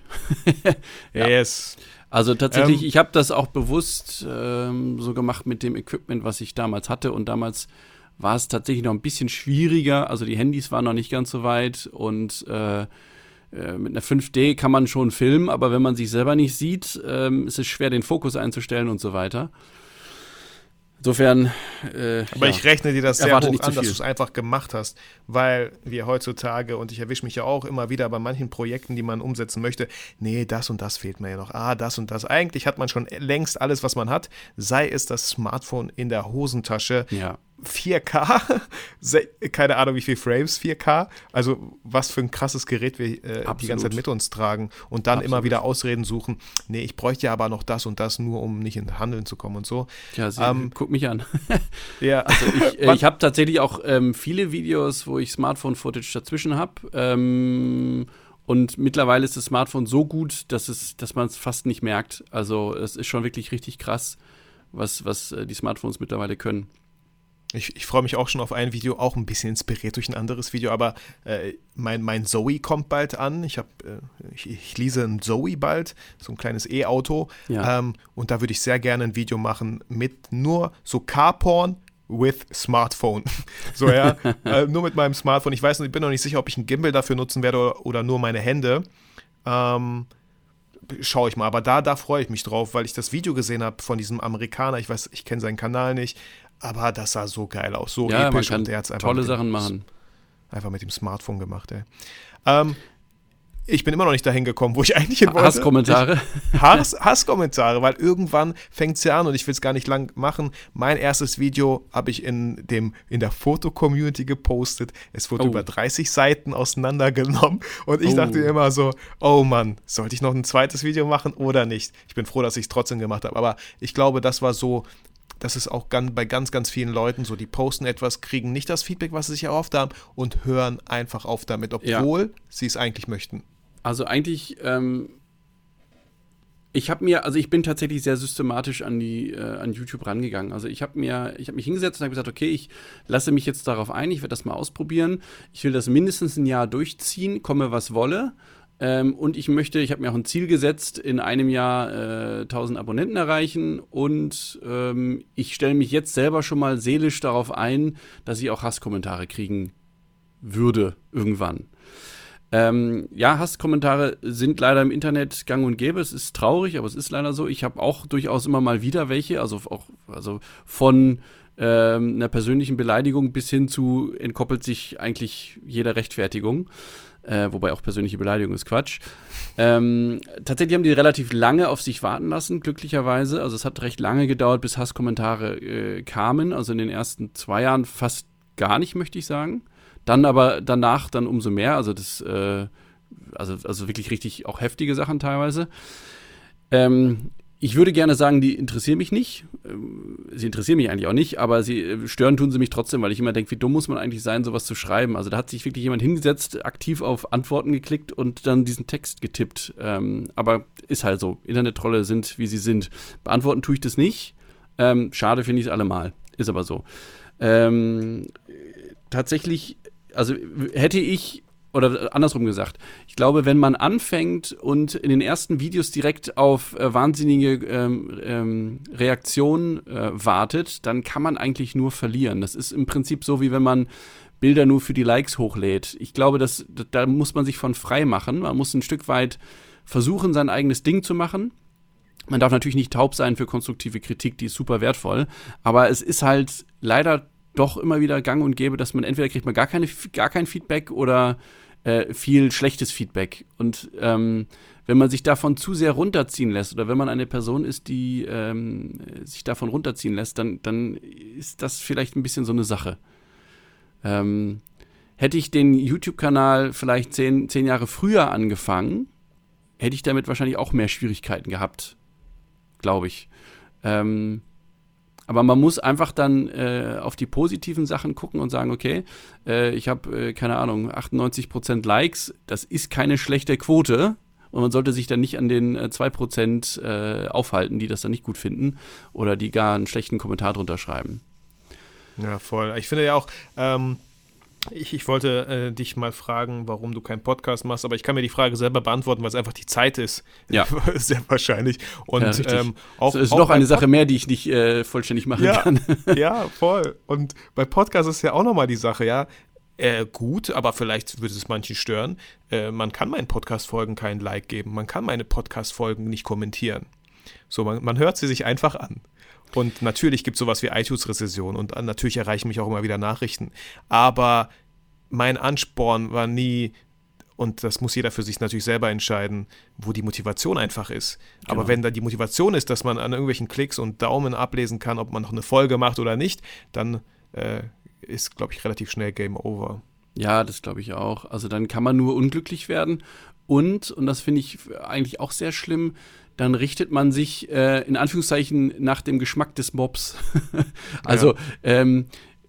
C: *laughs*
B: ja. Yes.
C: Also tatsächlich, ähm, ich habe das auch bewusst ähm, so gemacht mit dem Equipment, was ich damals hatte. Und damals war es tatsächlich noch ein bisschen schwieriger. Also die Handys waren noch nicht ganz so weit und äh, äh mit einer 5D kann man schon filmen, aber wenn man sich selber nicht sieht, ähm, ist es schwer, den Fokus einzustellen und so weiter. Insofern.
B: Äh, Aber ja, ich rechne dir das sehr hoch an, dass du es einfach gemacht hast, weil wir heutzutage, und ich erwische mich ja auch immer wieder bei manchen Projekten, die man umsetzen möchte, nee, das und das fehlt mir ja noch. Ah, das und das. Eigentlich hat man schon längst alles, was man hat, sei es das Smartphone in der Hosentasche.
C: Ja.
B: 4K, *laughs* keine Ahnung wie viel Frames, 4K, also was für ein krasses Gerät wir äh, die ganze Zeit mit uns tragen und dann Absolut. immer wieder Ausreden suchen, nee, ich bräuchte ja aber noch das und das, nur um nicht in Handeln zu kommen und so.
C: Ja, sie, ähm, guck mich an. *laughs* ja. Also ich, *laughs* äh, ich habe tatsächlich auch ähm, viele Videos, wo ich Smartphone-Footage dazwischen habe ähm, und mittlerweile ist das Smartphone so gut, dass, es, dass man es fast nicht merkt. Also es ist schon wirklich richtig krass, was, was äh, die Smartphones mittlerweile können.
B: Ich, ich freue mich auch schon auf ein Video, auch ein bisschen inspiriert durch ein anderes Video, aber äh, mein, mein Zoe kommt bald an. Ich, hab, äh, ich, ich lease ein Zoe bald, so ein kleines E-Auto. Ja. Ähm, und da würde ich sehr gerne ein Video machen mit nur so Carporn with Smartphone. *laughs* so, ja, *laughs* äh, nur mit meinem Smartphone. Ich weiß ich bin noch nicht sicher, ob ich ein Gimbal dafür nutzen werde oder, oder nur meine Hände. Ähm, schaue ich mal. Aber da, da freue ich mich drauf, weil ich das Video gesehen habe von diesem Amerikaner. Ich weiß, ich kenne seinen Kanal nicht, aber das sah so geil aus, so
C: ja, episch. Man kann und der hat's einfach tolle Sachen machen.
B: Einfach mit dem Smartphone gemacht, ey. Ähm, ich bin immer noch nicht dahin gekommen, wo ich eigentlich hin wollte.
C: Hasskommentare.
B: Hass, Hasskommentare, weil irgendwann fängt es ja an und ich will es gar nicht lang machen. Mein erstes Video habe ich in, dem, in der Foto-Community gepostet. Es wurde oh. über 30 Seiten auseinandergenommen und ich oh. dachte immer so, oh Mann, sollte ich noch ein zweites Video machen oder nicht? Ich bin froh, dass ich es trotzdem gemacht habe, aber ich glaube, das war so das ist auch bei ganz, ganz vielen Leuten so, die posten etwas, kriegen nicht das Feedback, was sie sich erhofft haben und hören einfach auf damit, obwohl ja. sie es eigentlich möchten.
C: Also eigentlich, ähm, ich habe mir, also ich bin tatsächlich sehr systematisch an die, äh, an YouTube rangegangen. Also ich habe mir, ich habe mich hingesetzt und habe gesagt, okay, ich lasse mich jetzt darauf ein, ich werde das mal ausprobieren. Ich will das mindestens ein Jahr durchziehen, komme was wolle. Ähm, und ich möchte, ich habe mir auch ein Ziel gesetzt, in einem Jahr äh, 1000 Abonnenten erreichen. Und ähm, ich stelle mich jetzt selber schon mal seelisch darauf ein, dass ich auch Hasskommentare kriegen würde irgendwann. Ähm, ja, Hasskommentare sind leider im Internet gang und gäbe. Es ist traurig, aber es ist leider so. Ich habe auch durchaus immer mal wieder welche, also auch also von ähm, einer persönlichen Beleidigung bis hin zu entkoppelt sich eigentlich jeder Rechtfertigung. Äh, wobei auch persönliche Beleidigung ist Quatsch. Ähm, tatsächlich haben die relativ lange auf sich warten lassen, glücklicherweise. Also es hat recht lange gedauert, bis Hasskommentare äh, kamen. Also in den ersten zwei Jahren fast gar nicht, möchte ich sagen. Dann aber danach dann umso mehr. Also das, äh, also, also wirklich richtig auch heftige Sachen teilweise. Ähm, ich würde gerne sagen, die interessieren mich nicht. Ähm, sie interessieren mich eigentlich auch nicht, aber sie äh, stören tun sie mich trotzdem, weil ich immer denke, wie dumm muss man eigentlich sein, sowas zu schreiben. Also da hat sich wirklich jemand hingesetzt, aktiv auf Antworten geklickt und dann diesen Text getippt. Ähm, aber ist halt so. Internettrolle sind, wie sie sind. Beantworten tue ich das nicht. Ähm, schade finde ich es allemal. Ist aber so. Ähm, tatsächlich, also hätte ich oder andersrum gesagt, ich glaube, wenn man anfängt und in den ersten Videos direkt auf äh, wahnsinnige ähm, ähm, Reaktionen äh, wartet, dann kann man eigentlich nur verlieren. Das ist im Prinzip so, wie wenn man Bilder nur für die Likes hochlädt. Ich glaube, dass, da muss man sich von frei machen. Man muss ein Stück weit versuchen, sein eigenes Ding zu machen. Man darf natürlich nicht taub sein für konstruktive Kritik, die ist super wertvoll. Aber es ist halt leider doch immer wieder gang und gäbe, dass man entweder kriegt man gar, keine, gar kein Feedback oder äh, viel schlechtes Feedback. Und ähm, wenn man sich davon zu sehr runterziehen lässt oder wenn man eine Person ist, die ähm, sich davon runterziehen lässt, dann, dann ist das vielleicht ein bisschen so eine Sache. Ähm, hätte ich den YouTube-Kanal vielleicht zehn, zehn Jahre früher angefangen, hätte ich damit wahrscheinlich auch mehr Schwierigkeiten gehabt, glaube ich. Ähm, aber man muss einfach dann äh, auf die positiven Sachen gucken und sagen, okay, äh, ich habe, äh, keine Ahnung, 98% Likes, das ist keine schlechte Quote. Und man sollte sich dann nicht an den äh, 2% äh, aufhalten, die das dann nicht gut finden oder die gar einen schlechten Kommentar drunter schreiben.
B: Ja, voll. Ich finde ja auch, ähm, ich, ich wollte äh, dich mal fragen, warum du keinen Podcast machst, aber ich kann mir die Frage selber beantworten, weil es einfach die Zeit ist.
C: Ja. *laughs*
B: Sehr wahrscheinlich. Und
C: ja, ähm, auch. Es ist auch noch eine Sache mehr, die ich nicht äh, vollständig machen
B: ja,
C: kann. *laughs*
B: ja, voll. Und bei Podcasts ist ja auch nochmal die Sache, ja. Äh, gut, aber vielleicht würde es manchen stören. Äh, man kann meinen Podcast-Folgen keinen Like geben. Man kann meine Podcast-Folgen nicht kommentieren. So, man, man hört sie sich einfach an. Und natürlich gibt es sowas wie iTunes-Rezession und natürlich erreichen mich auch immer wieder Nachrichten. Aber mein Ansporn war nie, und das muss jeder für sich natürlich selber entscheiden, wo die Motivation einfach ist. Genau. Aber wenn da die Motivation ist, dass man an irgendwelchen Klicks und Daumen ablesen kann, ob man noch eine Folge macht oder nicht, dann äh, ist, glaube ich, relativ schnell Game Over.
C: Ja, das glaube ich auch. Also dann kann man nur unglücklich werden. Und, und das finde ich eigentlich auch sehr schlimm, dann richtet man sich äh, in Anführungszeichen nach dem Geschmack des Mobs. *laughs* also, ja. ähm,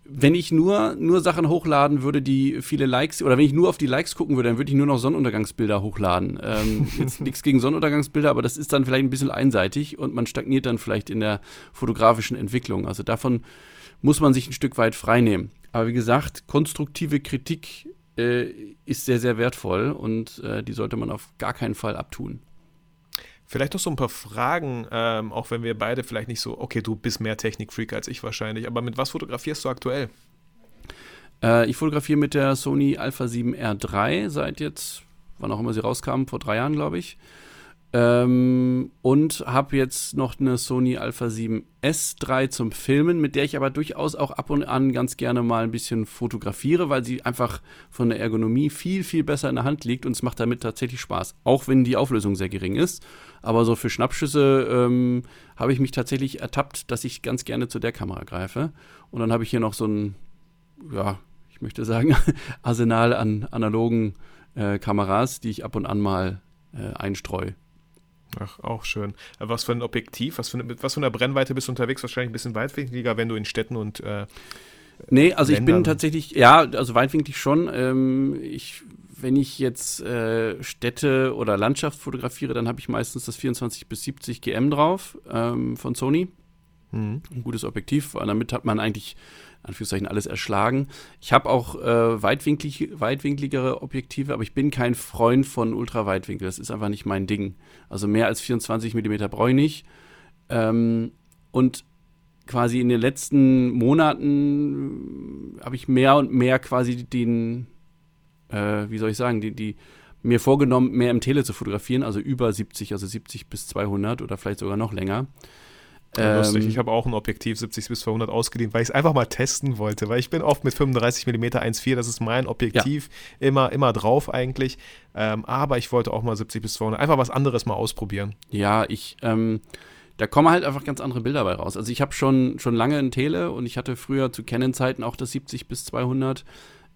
C: wenn ich nur, nur Sachen hochladen würde, die viele Likes, oder wenn ich nur auf die Likes gucken würde, dann würde ich nur noch Sonnenuntergangsbilder hochladen. Ähm, jetzt *laughs* nichts gegen Sonnenuntergangsbilder, aber das ist dann vielleicht ein bisschen einseitig und man stagniert dann vielleicht in der fotografischen Entwicklung. Also davon muss man sich ein Stück weit freinehmen. Aber wie gesagt, konstruktive Kritik äh, ist sehr, sehr wertvoll und äh, die sollte man auf gar keinen Fall abtun.
B: Vielleicht noch so ein paar Fragen, ähm, auch wenn wir beide vielleicht nicht so, okay, du bist mehr Technikfreak als ich wahrscheinlich, aber mit was fotografierst du aktuell?
C: Äh, ich fotografiere mit der Sony Alpha 7R3 seit jetzt, wann auch immer sie rauskam, vor drei Jahren, glaube ich. Ähm, und habe jetzt noch eine Sony Alpha 7 S3 zum Filmen, mit der ich aber durchaus auch ab und an ganz gerne mal ein bisschen fotografiere, weil sie einfach von der Ergonomie viel, viel besser in der Hand liegt und es macht damit tatsächlich Spaß. Auch wenn die Auflösung sehr gering ist. Aber so für Schnappschüsse ähm, habe ich mich tatsächlich ertappt, dass ich ganz gerne zu der Kamera greife. Und dann habe ich hier noch so ein, ja, ich möchte sagen, *laughs* Arsenal an analogen äh, Kameras, die ich ab und an mal äh, einstreue.
B: Ach, auch schön. Was für ein Objektiv, was für, eine, was für eine Brennweite bist du unterwegs? Wahrscheinlich ein bisschen weitwinkliger, wenn du in Städten und. Äh,
C: nee, also Ländern. ich bin tatsächlich, ja, also weitwinklig schon. Ähm, ich, wenn ich jetzt äh, Städte oder Landschaft fotografiere, dann habe ich meistens das 24 bis 70 GM drauf ähm, von Sony. Mhm. Ein gutes Objektiv, weil damit hat man eigentlich Anführungszeichen alles erschlagen. Ich habe auch äh, weitwinklig, weitwinkligere Objektive, aber ich bin kein Freund von Ultraweitwinkel. Das ist einfach nicht mein Ding. Also mehr als 24 mm brauche ich. Ähm, und quasi in den letzten Monaten habe ich mehr und mehr quasi den, äh, wie soll ich sagen, die, die mir vorgenommen, mehr im Tele zu fotografieren, also über 70, also 70 bis 200 oder vielleicht sogar noch länger.
B: Ja, lustig, ähm, ich habe auch ein Objektiv 70 bis 200 ausgeliehen, weil ich es einfach mal testen wollte, weil ich bin oft mit 35 mm 1.4, das ist mein Objektiv, ja. immer, immer drauf eigentlich, ähm, aber ich wollte auch mal 70 bis 200, einfach was anderes mal ausprobieren.
C: Ja, ich, ähm, da kommen halt einfach ganz andere Bilder bei raus. Also ich habe schon, schon lange ein Tele und ich hatte früher zu Canon-Zeiten auch das 70 bis 200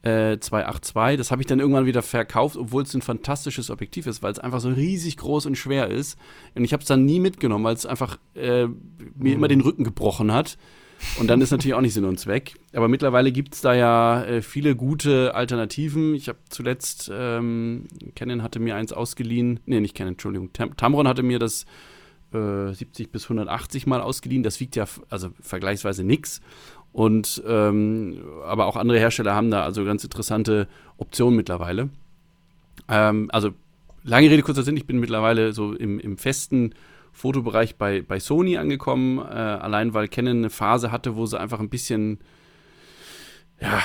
C: äh, 282. Das habe ich dann irgendwann wieder verkauft, obwohl es ein fantastisches Objektiv ist, weil es einfach so riesig groß und schwer ist. Und ich habe es dann nie mitgenommen, weil es einfach äh, mir immer den Rücken gebrochen hat. Und dann ist natürlich auch nicht Sinn und Zweck. Aber mittlerweile gibt es da ja äh, viele gute Alternativen. Ich habe zuletzt, ähm, Canon hatte mir eins ausgeliehen. Nee, nicht Canon, Entschuldigung. Tam Tamron hatte mir das 70 äh, bis 180 Mal ausgeliehen. Das wiegt ja also vergleichsweise nichts. Und ähm, aber auch andere Hersteller haben da also ganz interessante Optionen mittlerweile. Ähm, also lange Rede, kurzer Sinn, ich bin mittlerweile so im, im festen Fotobereich bei, bei Sony angekommen, äh, allein weil Canon eine Phase hatte, wo sie einfach ein bisschen ja,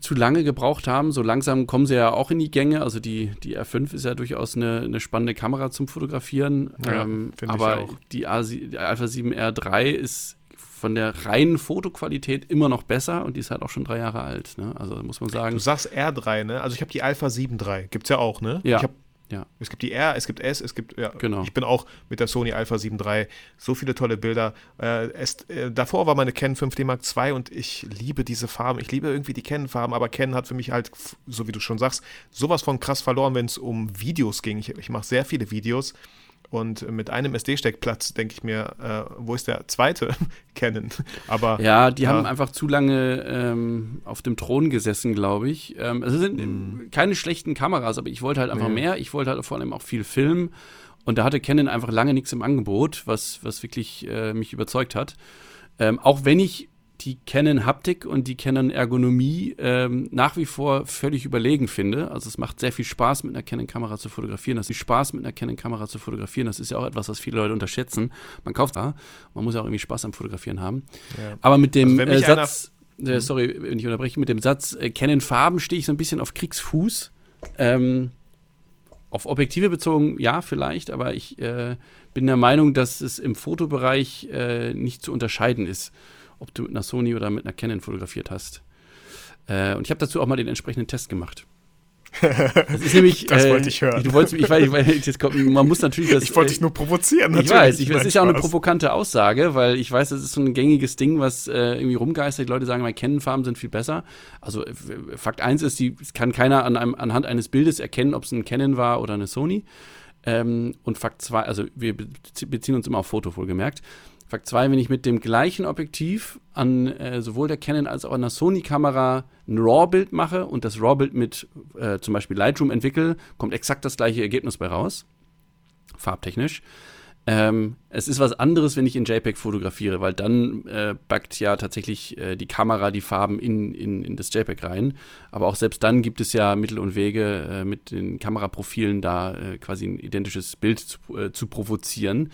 C: zu lange gebraucht haben. So langsam kommen sie ja auch in die Gänge. Also die, die R5 ist ja durchaus eine, eine spannende Kamera zum Fotografieren. Ja, ähm, aber die, A, die Alpha 7 R3 ist von der reinen Fotoqualität immer noch besser und die ist halt auch schon drei Jahre alt. Ne? Also muss man sagen.
B: Du sagst R3, ne? Also ich habe die Alpha 7 III. Gibt es ja auch, ne?
C: Ja.
B: Ich hab,
C: ja.
B: Es gibt die R, es gibt S, es gibt, ja.
C: Genau.
B: Ich bin auch mit der Sony Alpha 7 III. So viele tolle Bilder. Äh, es, äh, davor war meine Canon 5D Mark II und ich liebe diese Farben. Ich liebe irgendwie die Canon-Farben, aber Canon hat für mich halt, so wie du schon sagst, sowas von krass verloren, wenn es um Videos ging. Ich, ich mache sehr viele Videos und mit einem SD-Steckplatz denke ich mir, äh, wo ist der zweite *laughs* Canon? Aber
C: ja, die ja. haben einfach zu lange ähm, auf dem Thron gesessen, glaube ich. Ähm, es sind mm. keine schlechten Kameras, aber ich wollte halt einfach nee. mehr. Ich wollte halt vor allem auch viel filmen. Und da hatte Canon einfach lange nichts im Angebot, was, was wirklich äh, mich überzeugt hat. Ähm, auch wenn ich die Canon Haptik und die Canon Ergonomie ähm, nach wie vor völlig überlegen finde. Also es macht sehr viel Spaß, mit einer Canon-Kamera zu fotografieren. Das ist Spaß, mit einer Canon-Kamera zu fotografieren. Das ist ja auch etwas, was viele Leute unterschätzen. Man kauft da, man muss ja auch irgendwie Spaß am Fotografieren haben. Ja. Aber mit dem also äh, Satz, äh, sorry, wenn ich unterbreche, mit dem Satz äh, Canon Farben stehe ich so ein bisschen auf Kriegsfuß. Ähm, auf Objektive bezogen, ja, vielleicht, aber ich äh, bin der Meinung, dass es im Fotobereich äh, nicht zu unterscheiden ist ob du mit einer Sony oder mit einer Canon fotografiert hast. Äh, und ich habe dazu auch mal den entsprechenden Test gemacht.
B: Das ist nämlich. *laughs* das äh, wollte ich hören.
C: Du wolltest, ich weiß, ich weiß, jetzt kommt, man muss natürlich das.
B: Ich wollte dich nur provozieren.
C: Ich weiß, ich, das ist ja auch eine provokante Aussage, weil ich weiß, das ist so ein gängiges Ding, was äh, irgendwie rumgeistert. Die Leute sagen, meine Canon-Farben sind viel besser. Also Fakt 1 ist, die kann keiner an einem, anhand eines Bildes erkennen, ob es ein Canon war oder eine Sony. Ähm, und Fakt 2, also wir beziehen uns immer auf Foto, wohlgemerkt. Fakt 2, wenn ich mit dem gleichen Objektiv an äh, sowohl der Canon als auch an der Sony-Kamera ein RAW-Bild mache und das RAW-Bild mit äh, zum Beispiel Lightroom entwickle, kommt exakt das gleiche Ergebnis bei raus, farbtechnisch. Ähm, es ist was anderes, wenn ich in JPEG fotografiere, weil dann äh, backt ja tatsächlich äh, die Kamera die Farben in, in, in das JPEG rein. Aber auch selbst dann gibt es ja Mittel und Wege, äh, mit den Kameraprofilen da äh, quasi ein identisches Bild zu, äh, zu provozieren.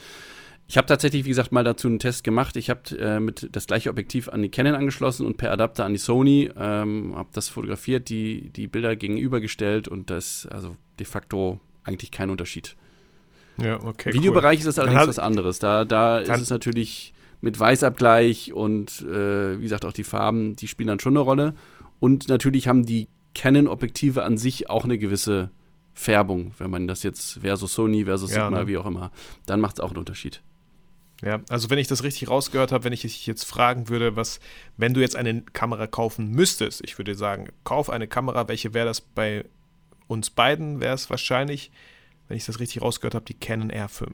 C: Ich habe tatsächlich, wie gesagt, mal dazu einen Test gemacht. Ich habe äh, mit das gleiche Objektiv an die Canon angeschlossen und per Adapter an die Sony. Ähm, habe das fotografiert, die, die Bilder gegenübergestellt und das also de facto eigentlich kein Unterschied.
B: Ja, okay.
C: Im Videobereich cool. ist das allerdings was anderes. Da, da ist es natürlich mit Weißabgleich und äh, wie gesagt auch die Farben, die spielen dann schon eine Rolle. Und natürlich haben die Canon-Objektive an sich auch eine gewisse Färbung, wenn man das jetzt versus Sony versus ja, Sigma, ne? wie auch immer, dann macht es auch einen Unterschied.
B: Ja, also wenn ich das richtig rausgehört habe, wenn ich dich jetzt fragen würde, was, wenn du jetzt eine Kamera kaufen müsstest, ich würde sagen, kauf eine Kamera, welche wäre das bei uns beiden? Wäre es wahrscheinlich, wenn ich das richtig rausgehört habe, die Canon R5.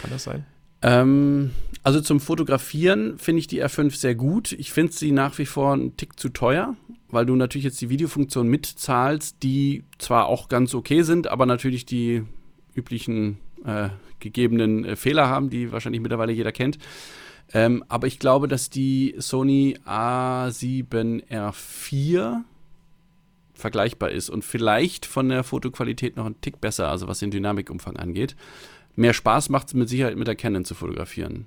B: Kann das sein?
C: Ähm, also zum Fotografieren finde ich die R5 sehr gut. Ich finde sie nach wie vor einen Tick zu teuer, weil du natürlich jetzt die Videofunktion mitzahlst, die zwar auch ganz okay sind, aber natürlich die üblichen äh, gegebenen äh, Fehler haben, die wahrscheinlich mittlerweile jeder kennt. Ähm, aber ich glaube, dass die Sony A7R4 vergleichbar ist und vielleicht von der Fotoqualität noch ein Tick besser, also was den Dynamikumfang angeht. Mehr Spaß macht es mit Sicherheit mit der Canon zu fotografieren.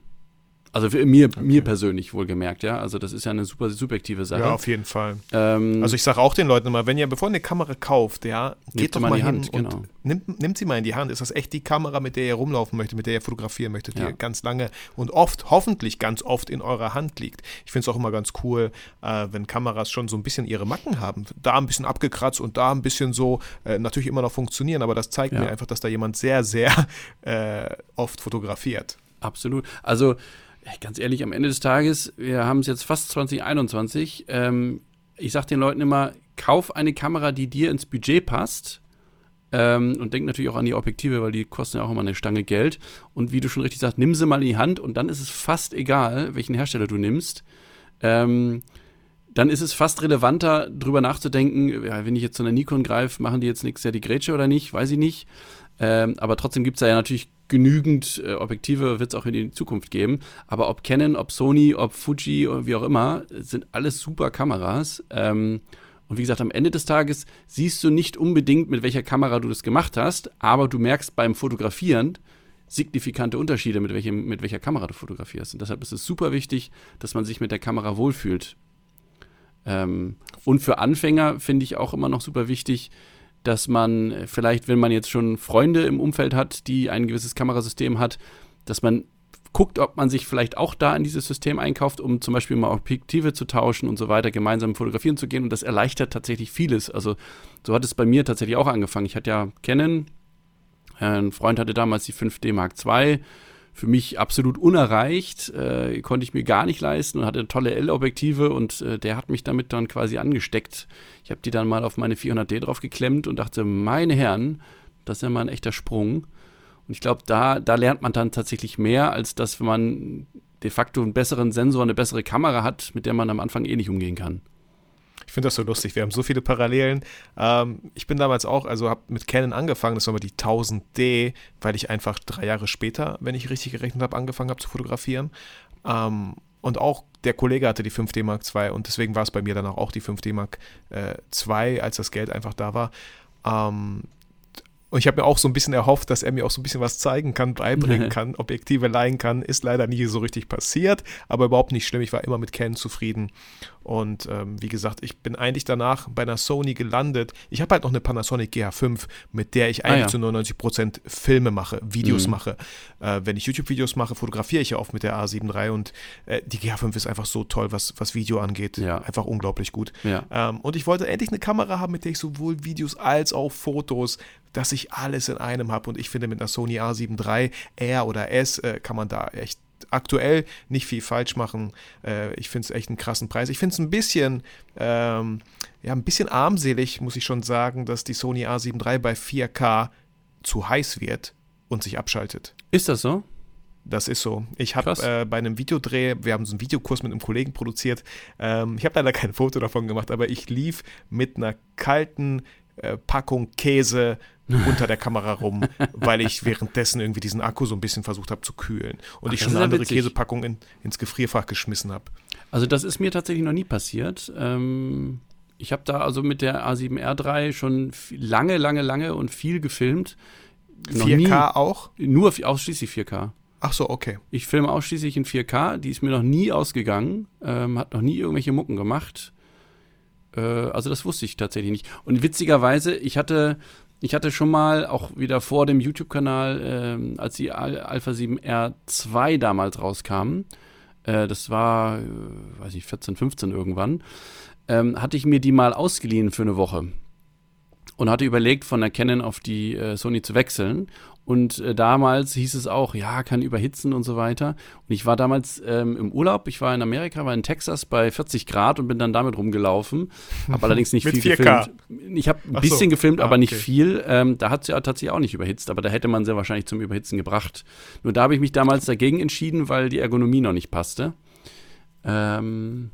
C: Also für mir, okay. mir persönlich wohlgemerkt, ja. Also das ist ja eine super subjektive Sache.
B: Ja, auf jeden Fall. Ähm, also ich sage auch den Leuten immer, wenn ihr, bevor ihr eine Kamera kauft, ja, geht doch mal hin Hand, und genau. nimmt, nimmt sie mal in die Hand. Ist das echt die Kamera, mit der ihr rumlaufen möchtet, mit der ihr fotografieren möchtet, die ja. ganz lange und oft, hoffentlich ganz oft in eurer Hand liegt. Ich finde es auch immer ganz cool, äh, wenn Kameras schon so ein bisschen ihre Macken haben. Da ein bisschen abgekratzt und da ein bisschen so, äh, natürlich immer noch funktionieren, aber das zeigt ja. mir einfach, dass da jemand sehr, sehr *laughs* äh, oft fotografiert.
C: Absolut. Also ganz ehrlich, am Ende des Tages, wir haben es jetzt fast 2021. Ähm, ich sage den Leuten immer, kauf eine Kamera, die dir ins Budget passt. Ähm, und denk natürlich auch an die Objektive, weil die kosten ja auch immer eine Stange Geld. Und wie du schon richtig sagst, nimm sie mal in die Hand und dann ist es fast egal, welchen Hersteller du nimmst. Ähm, dann ist es fast relevanter, drüber nachzudenken, ja, wenn ich jetzt zu einer Nikon greife, machen die jetzt nichts ja die Grätsche oder nicht, weiß ich nicht. Ähm, aber trotzdem gibt es da ja natürlich genügend äh, Objektive, wird es auch in die Zukunft geben. Aber ob Canon, ob Sony, ob Fuji oder wie auch immer, sind alles super Kameras. Ähm, und wie gesagt, am Ende des Tages siehst du nicht unbedingt, mit welcher Kamera du das gemacht hast, aber du merkst beim Fotografieren signifikante Unterschiede, mit, welchem, mit welcher Kamera du fotografierst. Und deshalb ist es super wichtig, dass man sich mit der Kamera wohlfühlt. Ähm, und für Anfänger finde ich auch immer noch super wichtig, dass man vielleicht, wenn man jetzt schon Freunde im Umfeld hat, die ein gewisses Kamerasystem hat, dass man guckt, ob man sich vielleicht auch da in dieses System einkauft, um zum Beispiel mal Objektive zu tauschen und so weiter, gemeinsam fotografieren zu gehen. Und das erleichtert tatsächlich vieles. Also so hat es bei mir tatsächlich auch angefangen. Ich hatte ja Canon, ein Freund hatte damals die 5D Mark II für mich absolut unerreicht, äh, konnte ich mir gar nicht leisten und hatte tolle L-Objektive und äh, der hat mich damit dann quasi angesteckt. Ich habe die dann mal auf meine 400D drauf geklemmt und dachte, meine Herren, das ist ja mal ein echter Sprung. Und ich glaube, da, da lernt man dann tatsächlich mehr, als dass, man de facto einen besseren Sensor, eine bessere Kamera hat, mit der man am Anfang eh nicht umgehen kann.
B: Ich finde das so lustig. Wir haben so viele Parallelen. Ähm, ich bin damals auch, also habe mit Canon angefangen, das war mal die 1000D, weil ich einfach drei Jahre später, wenn ich richtig gerechnet habe, angefangen habe zu fotografieren. Ähm, und auch der Kollege hatte die 5D Mark II und deswegen war es bei mir dann auch die 5D Mark II, äh, als das Geld einfach da war. Ähm, und ich habe mir auch so ein bisschen erhofft, dass er mir auch so ein bisschen was zeigen kann, beibringen *laughs* kann, Objektive leihen kann. Ist leider nie so richtig passiert, aber überhaupt nicht schlimm. Ich war immer mit Canon zufrieden. Und ähm, wie gesagt, ich bin eigentlich danach bei einer Sony gelandet. Ich habe halt noch eine Panasonic GH5, mit der ich eigentlich ah, ja. zu 99 Prozent Filme mache, Videos mhm. mache. Äh, wenn ich YouTube-Videos mache, fotografiere ich ja oft mit der A7 III und äh, die GH5 ist einfach so toll, was, was Video angeht. Ja. Einfach unglaublich gut. Ja. Ähm, und ich wollte endlich eine Kamera haben, mit der ich sowohl Videos als auch Fotos dass ich alles in einem habe. Und ich finde, mit einer Sony A7 III R oder S äh, kann man da echt aktuell nicht viel falsch machen. Äh, ich finde es echt einen krassen Preis. Ich finde es ein bisschen, ähm, ja, ein bisschen armselig, muss ich schon sagen, dass die Sony A7 III bei 4K zu heiß wird und sich abschaltet.
C: Ist das so?
B: Das ist so. Ich habe äh, bei einem Videodreh, wir haben so einen Videokurs mit einem Kollegen produziert. Ähm, ich habe leider kein Foto davon gemacht, aber ich lief mit einer kalten äh, Packung Käse unter der Kamera rum, weil ich währenddessen irgendwie diesen Akku so ein bisschen versucht habe zu kühlen und Ach, ich schon eine andere witzig. Käsepackung in, ins Gefrierfach geschmissen habe.
C: Also das ist mir tatsächlich noch nie passiert. Ähm, ich habe da also mit der A7R3 schon lange, lange, lange und viel gefilmt.
B: Noch 4K nie, auch?
C: Nur ausschließlich 4K.
B: Ach so, okay.
C: Ich filme ausschließlich in 4K. Die ist mir noch nie ausgegangen. Ähm, hat noch nie irgendwelche Mucken gemacht. Äh, also das wusste ich tatsächlich nicht. Und witzigerweise, ich hatte ich hatte schon mal, auch wieder vor dem YouTube-Kanal, ähm, als die Al Alpha 7R2 damals rauskam, äh, das war, äh, weiß ich, 14, 15 irgendwann, ähm, hatte ich mir die mal ausgeliehen für eine Woche und hatte überlegt, von der Canon auf die äh, Sony zu wechseln. Und äh, damals hieß es auch, ja, kann überhitzen und so weiter. Und ich war damals ähm, im Urlaub, ich war in Amerika, war in Texas bei 40 Grad und bin dann damit rumgelaufen. Habe allerdings nicht *laughs* viel 4K. gefilmt. Ich habe ein bisschen so. gefilmt, ah, aber nicht okay. viel. Ähm, da hat sie ja tatsächlich auch nicht überhitzt, aber da hätte man sehr wahrscheinlich zum Überhitzen gebracht. Nur da habe ich mich damals dagegen entschieden, weil die Ergonomie noch nicht passte. Ähm,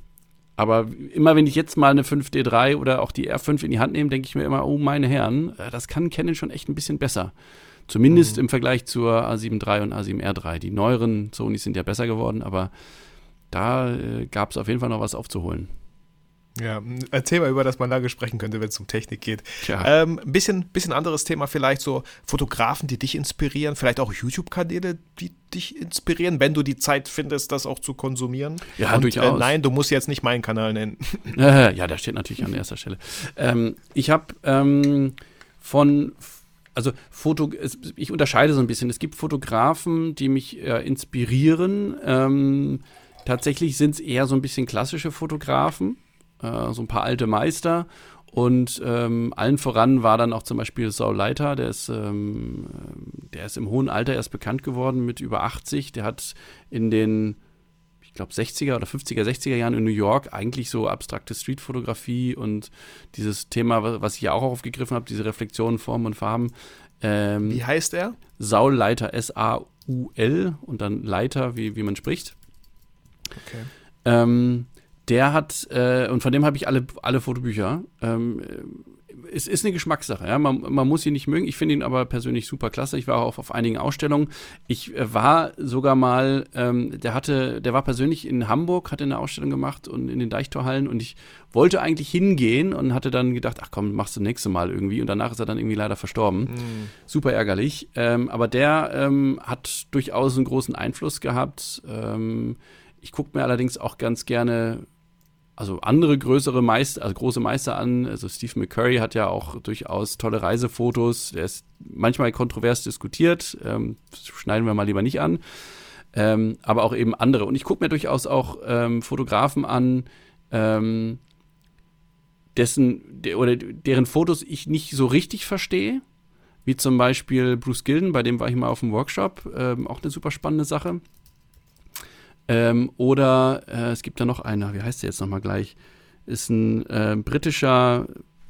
C: aber immer wenn ich jetzt mal eine 5D3 oder auch die R5 in die Hand nehme, denke ich mir immer, oh meine Herren, äh, das kann Canon schon echt ein bisschen besser. Zumindest mhm. im Vergleich zur A7 III und A7 R3. Die neueren Sonys sind ja besser geworden, aber da äh, gab es auf jeden Fall noch was aufzuholen.
B: Ja, erzähl mal über das man lange sprechen könnte, wenn es um Technik geht.
C: Ja.
B: Ähm, ein bisschen, bisschen anderes Thema vielleicht so Fotografen, die dich inspirieren, vielleicht auch YouTube-Kanäle, die dich inspirieren, wenn du die Zeit findest, das auch zu konsumieren.
C: Ja,
B: Und,
C: durchaus.
B: Äh, nein, du musst jetzt nicht meinen Kanal nennen.
C: Äh, *laughs* ja, der steht natürlich an erster Stelle. Ähm, ich habe ähm, von, also Foto, ich unterscheide so ein bisschen. Es gibt Fotografen, die mich äh, inspirieren. Ähm, tatsächlich sind es eher so ein bisschen klassische Fotografen, äh, so ein paar alte Meister. Und ähm, allen voran war dann auch zum Beispiel Saul Leiter, der ist, ähm, der ist im hohen Alter erst bekannt geworden mit über 80. Der hat in den ich glaube, 60er oder 50er, 60er Jahren in New York eigentlich so abstrakte Streetfotografie und dieses Thema, wa- was ich ja auch aufgegriffen habe, diese Reflexionen, Formen und Farben. Ähm,
B: Wie heißt er?
C: Saul Leiter, S-A-U-L und dann Leiter, wie, wie man spricht.
B: Okay.
C: Ähm, der hat, äh, und von dem habe ich alle, alle Fotobücher. Ähm, äh, es ist eine Geschmackssache, ja. Man, man muss ihn nicht mögen. Ich finde ihn aber persönlich super klasse. Ich war auch auf, auf einigen Ausstellungen. Ich äh, war sogar mal, ähm, der hatte, der war persönlich in Hamburg, hatte eine Ausstellung gemacht und in den Deichtorhallen und ich wollte eigentlich hingehen und hatte dann gedacht, ach komm, machst du nächste Mal irgendwie. Und danach ist er dann irgendwie leider verstorben. Super ärgerlich. Ähm, aber der ähm, hat durchaus einen großen Einfluss gehabt. Ähm, ich gucke mir allerdings auch ganz gerne also andere größere Meister, also große Meister an. Also Steve McCurry hat ja auch durchaus tolle Reisefotos. Der ist manchmal kontrovers diskutiert. Ähm, schneiden wir mal lieber nicht an. Ähm, aber auch eben andere. Und ich gucke mir durchaus auch ähm, Fotografen an, ähm, dessen der, oder deren Fotos ich nicht so richtig verstehe. Wie zum Beispiel Bruce Gilden, bei dem war ich mal auf dem Workshop. Ähm, auch eine super spannende Sache. Ähm, oder äh, es gibt da noch einer, wie heißt der jetzt nochmal gleich? Ist ein äh, britischer,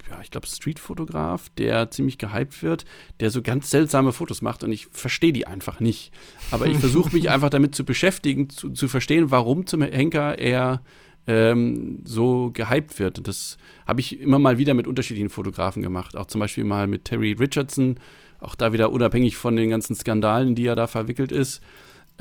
C: ja, ich glaube, Streetfotograf, der ziemlich gehypt wird, der so ganz seltsame Fotos macht und ich verstehe die einfach nicht. Aber ich versuche mich *laughs* einfach damit zu beschäftigen, zu, zu verstehen, warum zum Henker er ähm, so gehypt wird. Und das habe ich immer mal wieder mit unterschiedlichen Fotografen gemacht. Auch zum Beispiel mal mit Terry Richardson, auch da wieder unabhängig von den ganzen Skandalen, die er da verwickelt ist.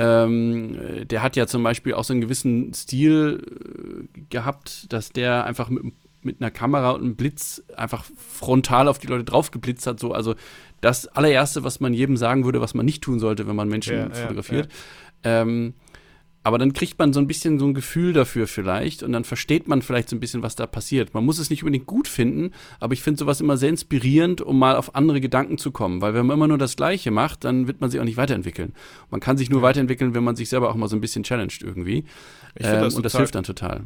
C: Ähm, der hat ja zum Beispiel auch so einen gewissen Stil äh, gehabt, dass der einfach mit, mit einer Kamera und einem Blitz einfach frontal auf die Leute drauf geblitzt hat. So, also das allererste, was man jedem sagen würde, was man nicht tun sollte, wenn man Menschen
B: Ja, ja,
C: fotografiert. Ähm, aber dann kriegt man so ein bisschen so ein Gefühl dafür vielleicht und dann versteht man vielleicht so ein bisschen, was da passiert. Man muss es nicht unbedingt gut finden, aber ich finde sowas immer sehr inspirierend, um mal auf andere Gedanken zu kommen. Weil wenn man immer nur das Gleiche macht, dann wird man sich auch nicht weiterentwickeln. Man kann sich nur weiterentwickeln, wenn man sich selber auch mal so ein bisschen challenged irgendwie.
B: Ich
C: Ähm,
B: das
C: und das hilft dann total.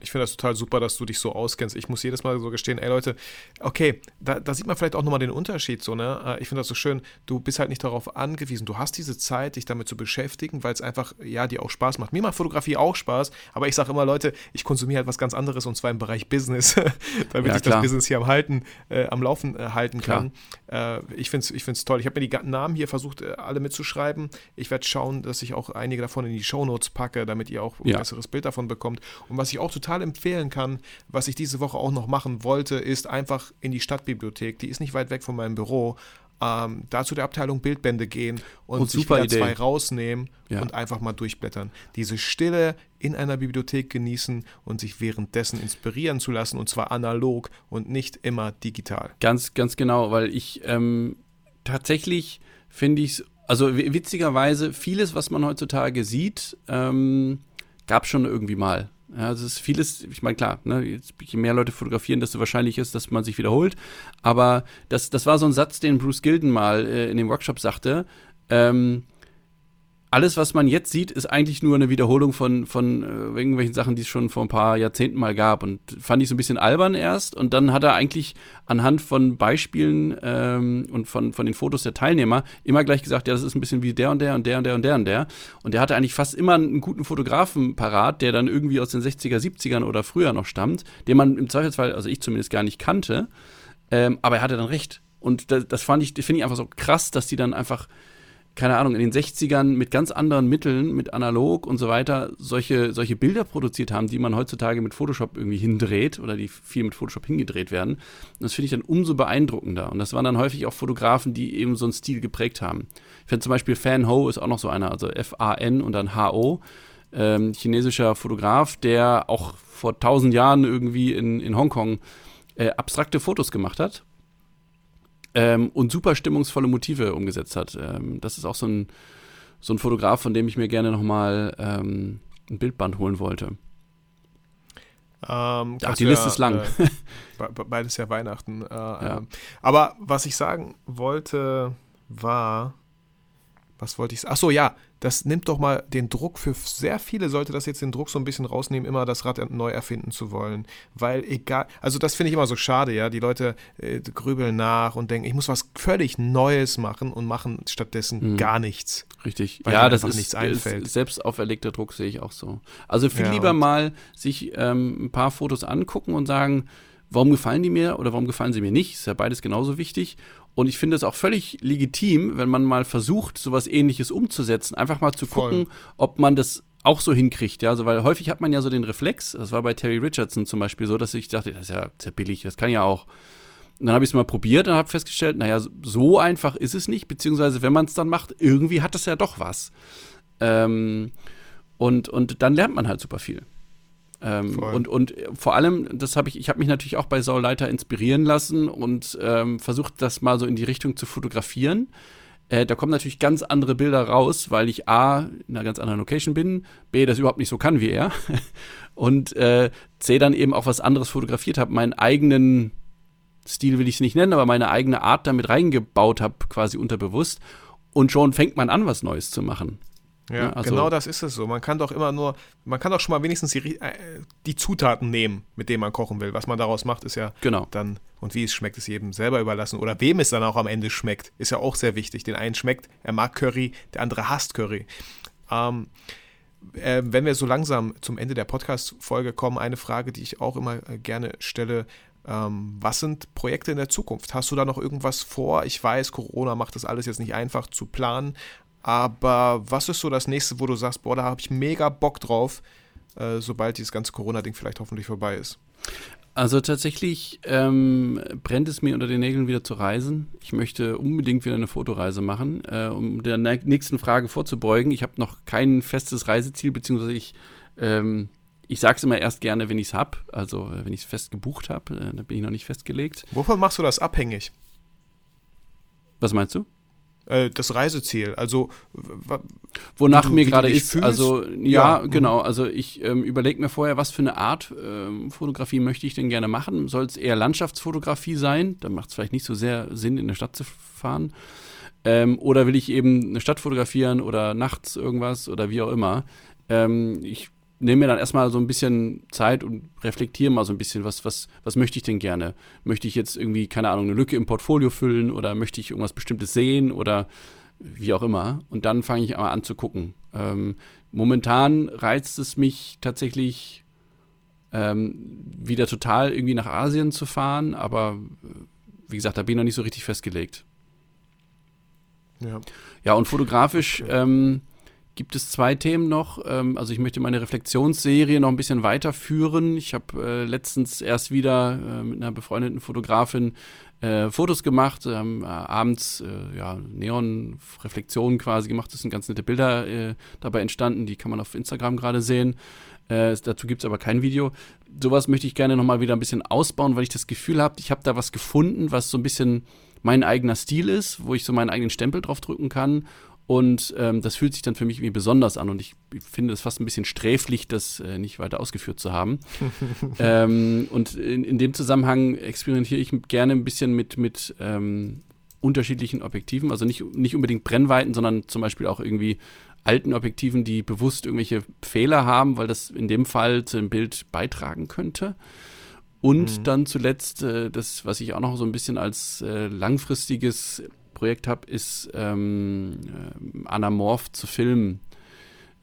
B: Ich finde das total super, dass du dich so auskennst. Ich muss jedes Mal so gestehen, ey Leute, okay, da, da sieht man vielleicht auch nochmal den Unterschied so, ne? Äh, Ich finde das so schön, du bist halt nicht darauf angewiesen. Du hast diese Zeit, dich damit zu beschäftigen, weil es einfach, ja, dir auch Spaß macht. Mir macht Fotografie auch Spaß, aber ich sage immer, Leute, ich konsumiere halt was ganz anderes und zwar im Bereich Business, *laughs* damit
C: Ja,
B: ich das Business hier am Halten, äh, am Laufen äh, halten
C: Klar.
B: kann. Äh, ich finde es ich find's toll. Ich habe mir die Namen hier versucht, äh, alle mitzuschreiben. Ich werde schauen, dass ich auch einige davon in die Shownotes packe, damit ihr auch ein
C: Ja.
B: besseres Bild davon bekommt. Und was ich auch total empfehlen kann, was ich diese Woche auch noch machen wollte, ist einfach in die Stadtbibliothek. Die ist nicht weit weg von meinem Büro. Ähm, da zu der Abteilung Bildbände gehen und
C: Oh,
B: sich wieder
C: Idee.
B: zwei rausnehmen
C: Ja.
B: und einfach mal durchblättern. Diese Stille in einer Bibliothek genießen und sich währenddessen inspirieren zu lassen und zwar analog und nicht immer digital.
C: Ganz, ganz genau, weil ich ähm, tatsächlich finde ich es, also wi- witzigerweise, vieles, was man heutzutage sieht, ähm, gab schon irgendwie mal. Ja, also es ist vieles, ich meine, klar, ne, je mehr Leute fotografieren, desto wahrscheinlich ist, dass man sich wiederholt. Aber das, das war so ein Satz, den Bruce Gilden mal äh, in dem Workshop sagte. Ähm, alles, was man jetzt sieht, ist eigentlich nur eine Wiederholung von, von äh, irgendwelchen Sachen, die es schon vor ein paar Jahrzehnten mal gab. Und fand ich so ein bisschen albern erst. Und dann hat er eigentlich anhand von Beispielen ähm, und von, von den Fotos der Teilnehmer immer gleich gesagt, ja, das ist ein bisschen wie der und der und der und der und der und der. Und der hatte eigentlich fast immer einen guten Fotografen parat, der dann irgendwie aus den 60er, 70ern oder früher noch stammt, den man im Zweifelsfall, also ich zumindest gar nicht kannte. Ähm, aber er hatte dann recht. Und das, das fand ich, finde ich einfach so krass, dass die dann einfach keine Ahnung, in den 60ern mit ganz anderen Mitteln, mit analog und so weiter, solche, solche Bilder produziert haben, die man heutzutage mit Photoshop irgendwie hindreht oder die viel mit Photoshop hingedreht werden. Und das finde ich dann umso beeindruckender. Und das waren dann häufig auch Fotografen, die eben so einen Stil geprägt haben. Ich finde zum Beispiel Fan Ho ist auch noch so einer, also F-A-N und dann H-O. ähm, chinesischer Fotograf, der auch vor tausend Jahren irgendwie in, in Hongkong äh, abstrakte Fotos gemacht hat ähm, und super stimmungsvolle Motive umgesetzt hat. Ähm, das ist auch so ein, so ein Fotograf, von dem ich mir gerne nochmal ähm, ein Bildband holen wollte.
B: Ähm,
C: Ach, die Liste
B: ja,
C: ist lang.
B: Äh, *laughs* beides ja Weihnachten. Äh, ja. Ähm, aber was ich sagen wollte, war, was wollte ich sagen? Achso, ja, das nimmt doch mal den Druck für sehr viele, sollte das jetzt den Druck so ein bisschen rausnehmen, immer das Rad neu erfinden zu wollen. Weil egal, also das finde ich immer so schade, ja. Die Leute äh, grübeln nach und denken, ich muss was völlig Neues machen und machen stattdessen mhm. gar nichts.
C: Richtig. ja, das ist, nichts einfällt. Ist selbst auferlegter Druck sehe ich auch so. Also viel ja, lieber mal sich ähm, ein paar Fotos angucken und sagen, warum gefallen die mir oder warum gefallen sie mir nicht? Ist ja beides genauso wichtig. Und ich finde es auch völlig legitim, wenn man mal versucht, sowas ähnliches umzusetzen, einfach mal zu gucken, Voll. ob man das auch so hinkriegt, ja, also weil häufig hat man ja so den Reflex, das war bei Terry Richardson zum Beispiel so, dass ich dachte, das ist ja sehr billig, das kann ja auch. Und dann habe ich es mal probiert und habe festgestellt, naja, so einfach ist es nicht, beziehungsweise wenn man es dann macht, irgendwie hat es ja doch was. Ähm, und, und dann lernt man halt super viel. Ähm, und, und vor allem, das habe ich, ich habe mich natürlich auch bei Saul Leiter inspirieren lassen und ähm, versucht, das mal so in die Richtung zu fotografieren. Äh, da kommen natürlich ganz andere Bilder raus, weil ich A, in einer ganz anderen Location bin, B, das überhaupt nicht so kann wie er *laughs* und äh, C, dann eben auch was anderes fotografiert habe, meinen eigenen Stil will ich es nicht nennen, aber meine eigene Art damit reingebaut habe, quasi unterbewusst. Und schon fängt man an, was Neues zu machen.
B: Ja, also, genau das ist es so. Man kann doch immer nur, man kann doch schon mal wenigstens die, äh, die, Zutaten nehmen, mit denen man kochen will. Was man daraus macht, ist ja
C: genau.
B: dann, und wie es schmeckt, ist jedem selber überlassen. Oder wem es dann auch am Ende schmeckt, ist ja auch sehr wichtig. Den einen schmeckt, er mag Curry, der andere hasst Curry. Ähm, äh, wenn wir so langsam zum Ende der Podcast-Folge kommen, eine Frage, die ich auch immer äh, gerne stelle. Ähm, was sind Projekte in der Zukunft? Hast du da noch irgendwas vor? Ich weiß, Corona macht das alles jetzt nicht einfach zu planen, aber was ist so das nächste, wo du sagst, boah, da habe ich mega Bock drauf, äh, sobald dieses ganze Corona-Ding vielleicht hoffentlich vorbei ist?
C: Also tatsächlich ähm, brennt es mir unter den Nägeln wieder zu reisen. Ich möchte unbedingt wieder eine Fotoreise machen, äh, um der nächsten Frage vorzubeugen. Ich habe noch kein festes Reiseziel, beziehungsweise ich, ähm, ich sage es immer erst gerne, wenn ich es habe. Also wenn ich es fest gebucht habe, äh, dann bin ich noch nicht festgelegt.
B: Wovon machst du das abhängig?
C: Was meinst du?
B: Äh, das Reiseziel. Also
C: wonach du, mir gerade ist. Fühlst? Also ja, ja genau. Also ich ähm, überlege mir vorher, was für eine Art ähm, Fotografie möchte ich denn gerne machen. Soll es eher Landschaftsfotografie sein? Dann macht es vielleicht nicht so sehr Sinn, in eine Stadt zu fahren. Ähm, oder will ich eben eine Stadt fotografieren oder nachts irgendwas oder wie auch immer. Ähm, ich nehme mir dann erstmal so ein bisschen Zeit und reflektiere mal so ein bisschen, was, was, was möchte ich denn gerne? Möchte ich jetzt irgendwie, keine Ahnung, eine Lücke im Portfolio füllen oder möchte ich irgendwas Bestimmtes sehen oder wie auch immer? Und dann fange ich mal an zu gucken. Ähm, momentan reizt es mich tatsächlich ähm, wieder total irgendwie nach Asien zu fahren, aber wie gesagt, da bin ich noch nicht so richtig festgelegt. Ja, ja und fotografisch ähm, gibt es zwei Themen noch. Ähm, also ich möchte meine Reflexionsserie noch ein bisschen weiterführen. Ich habe äh, letztens erst wieder äh, mit einer befreundeten Fotografin äh, Fotos gemacht, ähm, abends äh, ja, Neon-Reflexionen quasi gemacht. Das sind ganz nette Bilder äh, dabei entstanden, die kann man auf Instagram gerade sehen. Äh, dazu gibt es aber kein Video. Sowas möchte ich gerne nochmal wieder ein bisschen ausbauen, weil ich das Gefühl habe, ich habe da was gefunden, was so ein bisschen mein eigener Stil ist, wo ich so meinen eigenen Stempel drauf drücken kann und ähm, das fühlt sich dann für mich irgendwie besonders an und ich finde es fast ein bisschen sträflich, das äh, nicht weiter ausgeführt zu haben. *laughs* ähm, und in, in, dem Zusammenhang experimentiere ich gerne ein bisschen mit, mit ähm, unterschiedlichen Objektiven, also nicht, nicht unbedingt Brennweiten, sondern zum Beispiel auch irgendwie alten Objektiven, die bewusst irgendwelche Fehler haben, weil das in dem Fall zu dem Bild beitragen könnte. Und mhm. dann zuletzt äh, das, was ich auch noch so ein bisschen als äh, langfristiges Projekt habe, ist ähm, äh, anamorph zu filmen.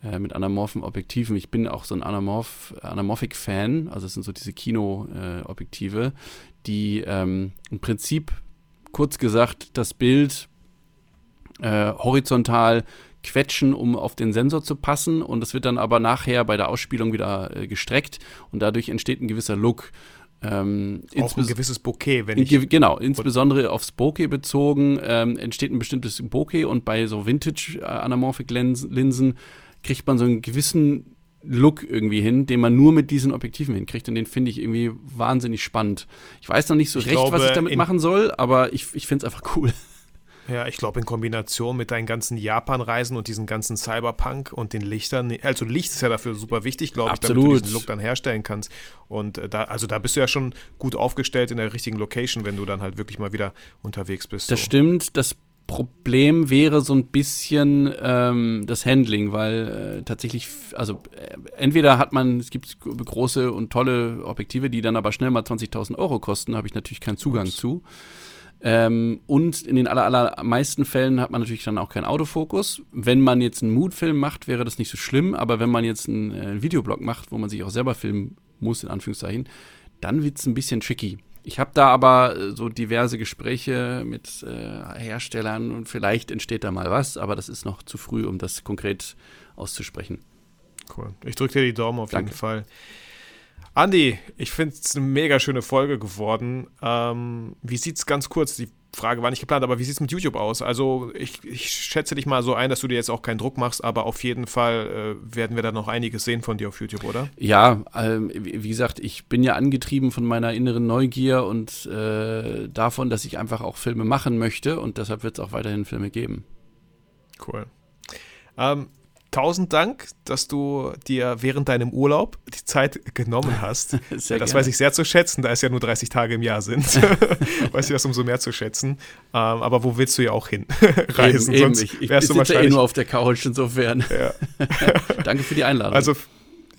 C: Äh, mit anamorphen Objektiven. Ich bin auch so ein Anamorph, Anamorphic-Fan, also es sind so diese Kino-Objektive, äh, die ähm, im Prinzip, kurz gesagt, das Bild äh, horizontal quetschen, um auf den Sensor zu passen und es wird dann aber nachher bei der Ausspielung wieder äh, gestreckt und dadurch entsteht ein gewisser Look.
B: Ähm, auch ein gewisses Bokeh, wenn
C: ich. Genau, insbesondere aufs Bokeh bezogen ähm, entsteht ein bestimmtes Bokeh und bei so Vintage äh, Anamorphic Linsen kriegt man so einen gewissen Look irgendwie hin, den man nur mit diesen Objektiven hinkriegt und den finde ich irgendwie wahnsinnig spannend. Ich weiß noch nicht so ich recht, glaube, was ich damit machen soll, aber ich, ich finde es einfach cool.
B: Ja, ich glaube in Kombination mit deinen ganzen Japan-Reisen und diesen ganzen Cyberpunk und den Lichtern, also Licht ist ja dafür super wichtig, glaube ich, damit du diesen Look dann herstellen kannst. Und äh, da, also da bist du ja schon gut aufgestellt in der richtigen Location, wenn du dann halt wirklich mal wieder unterwegs bist.
C: Das so. stimmt, das Problem wäre so ein bisschen ähm, das Handling, weil äh, tatsächlich, also äh, entweder hat man, es gibt große und tolle Objektive, die dann aber schnell mal 20.000 Euro kosten, habe ich natürlich keinen Zugang Ups. zu. Ähm, und in den aller, allermeisten Fällen hat man natürlich dann auch keinen Autofokus. Wenn man jetzt einen Moodfilm macht, wäre das nicht so schlimm, aber wenn man jetzt einen äh, Videoblog macht, wo man sich auch selber filmen muss, in Anführungszeichen, dann wird es ein bisschen tricky. Ich habe da aber äh, so diverse Gespräche mit äh, Herstellern und vielleicht entsteht da mal was, aber das ist noch zu früh, um das konkret auszusprechen.
B: Cool. Ich drücke dir die Daumen auf Danke. jeden Fall. Andi, ich finde es eine mega schöne Folge geworden. Ähm, wie es ganz kurz, die Frage war nicht geplant, aber wie sieht es mit YouTube aus? Also ich, ich, schätze dich mal so ein, dass du dir jetzt auch keinen Druck machst, aber auf jeden Fall äh, werden wir da noch einiges sehen von dir auf YouTube, oder?
C: Ja, ähm, wie gesagt, ich bin ja angetrieben von meiner inneren Neugier und äh, davon, dass ich einfach auch Filme machen möchte und deshalb wird es auch weiterhin Filme geben.
B: Cool. Ähm, tausend Dank, dass du dir während deinem Urlaub die Zeit genommen hast. *laughs* Sehr das gerne. weiß ich sehr zu schätzen, da es ja nur 30 Tage im Jahr sind. *laughs* weiß ich das umso mehr zu schätzen. Ähm, aber wo willst du ja auch hin *laughs*
C: reisen? Eben, Sonst ich, ich wärst du wahrscheinlich eh nur auf der Couch insofern. Ja. Danke für die Einladung.
B: Also,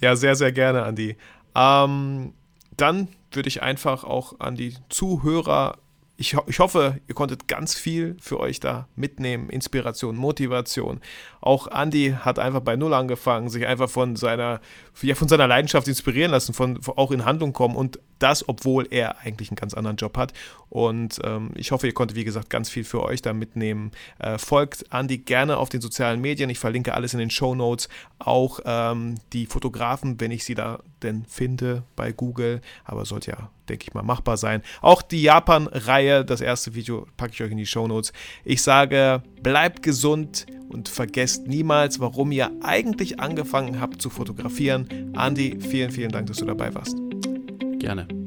B: ja, sehr, sehr gerne, Andi. Ähm, dann würde ich einfach auch an die Zuhörer ich, ich, hoffe, ihr konntet ganz viel für euch da mitnehmen. Inspiration, Motivation. Auch Andy hat einfach bei Null angefangen, sich einfach von seiner, ja, von seiner Leidenschaft inspirieren lassen, von, auch in Handlung kommen und das, obwohl er eigentlich einen ganz anderen Job hat. Und ähm, ich hoffe, ihr konntet, wie gesagt, ganz viel für euch da mitnehmen. Äh, folgt Andy gerne auf den sozialen Medien. Ich verlinke alles in den Show Notes. Auch ähm, die Fotografen, wenn ich sie da denn finde bei Google. Aber sollte ja, denke ich mal, machbar sein. Auch die Japan-Reihe, das erste Video packe ich euch in die Show Notes. Ich sage, bleibt gesund und vergesst niemals, warum ihr eigentlich angefangen habt zu fotografieren. Andy, vielen, vielen Dank, dass du dabei warst.
C: Gerne.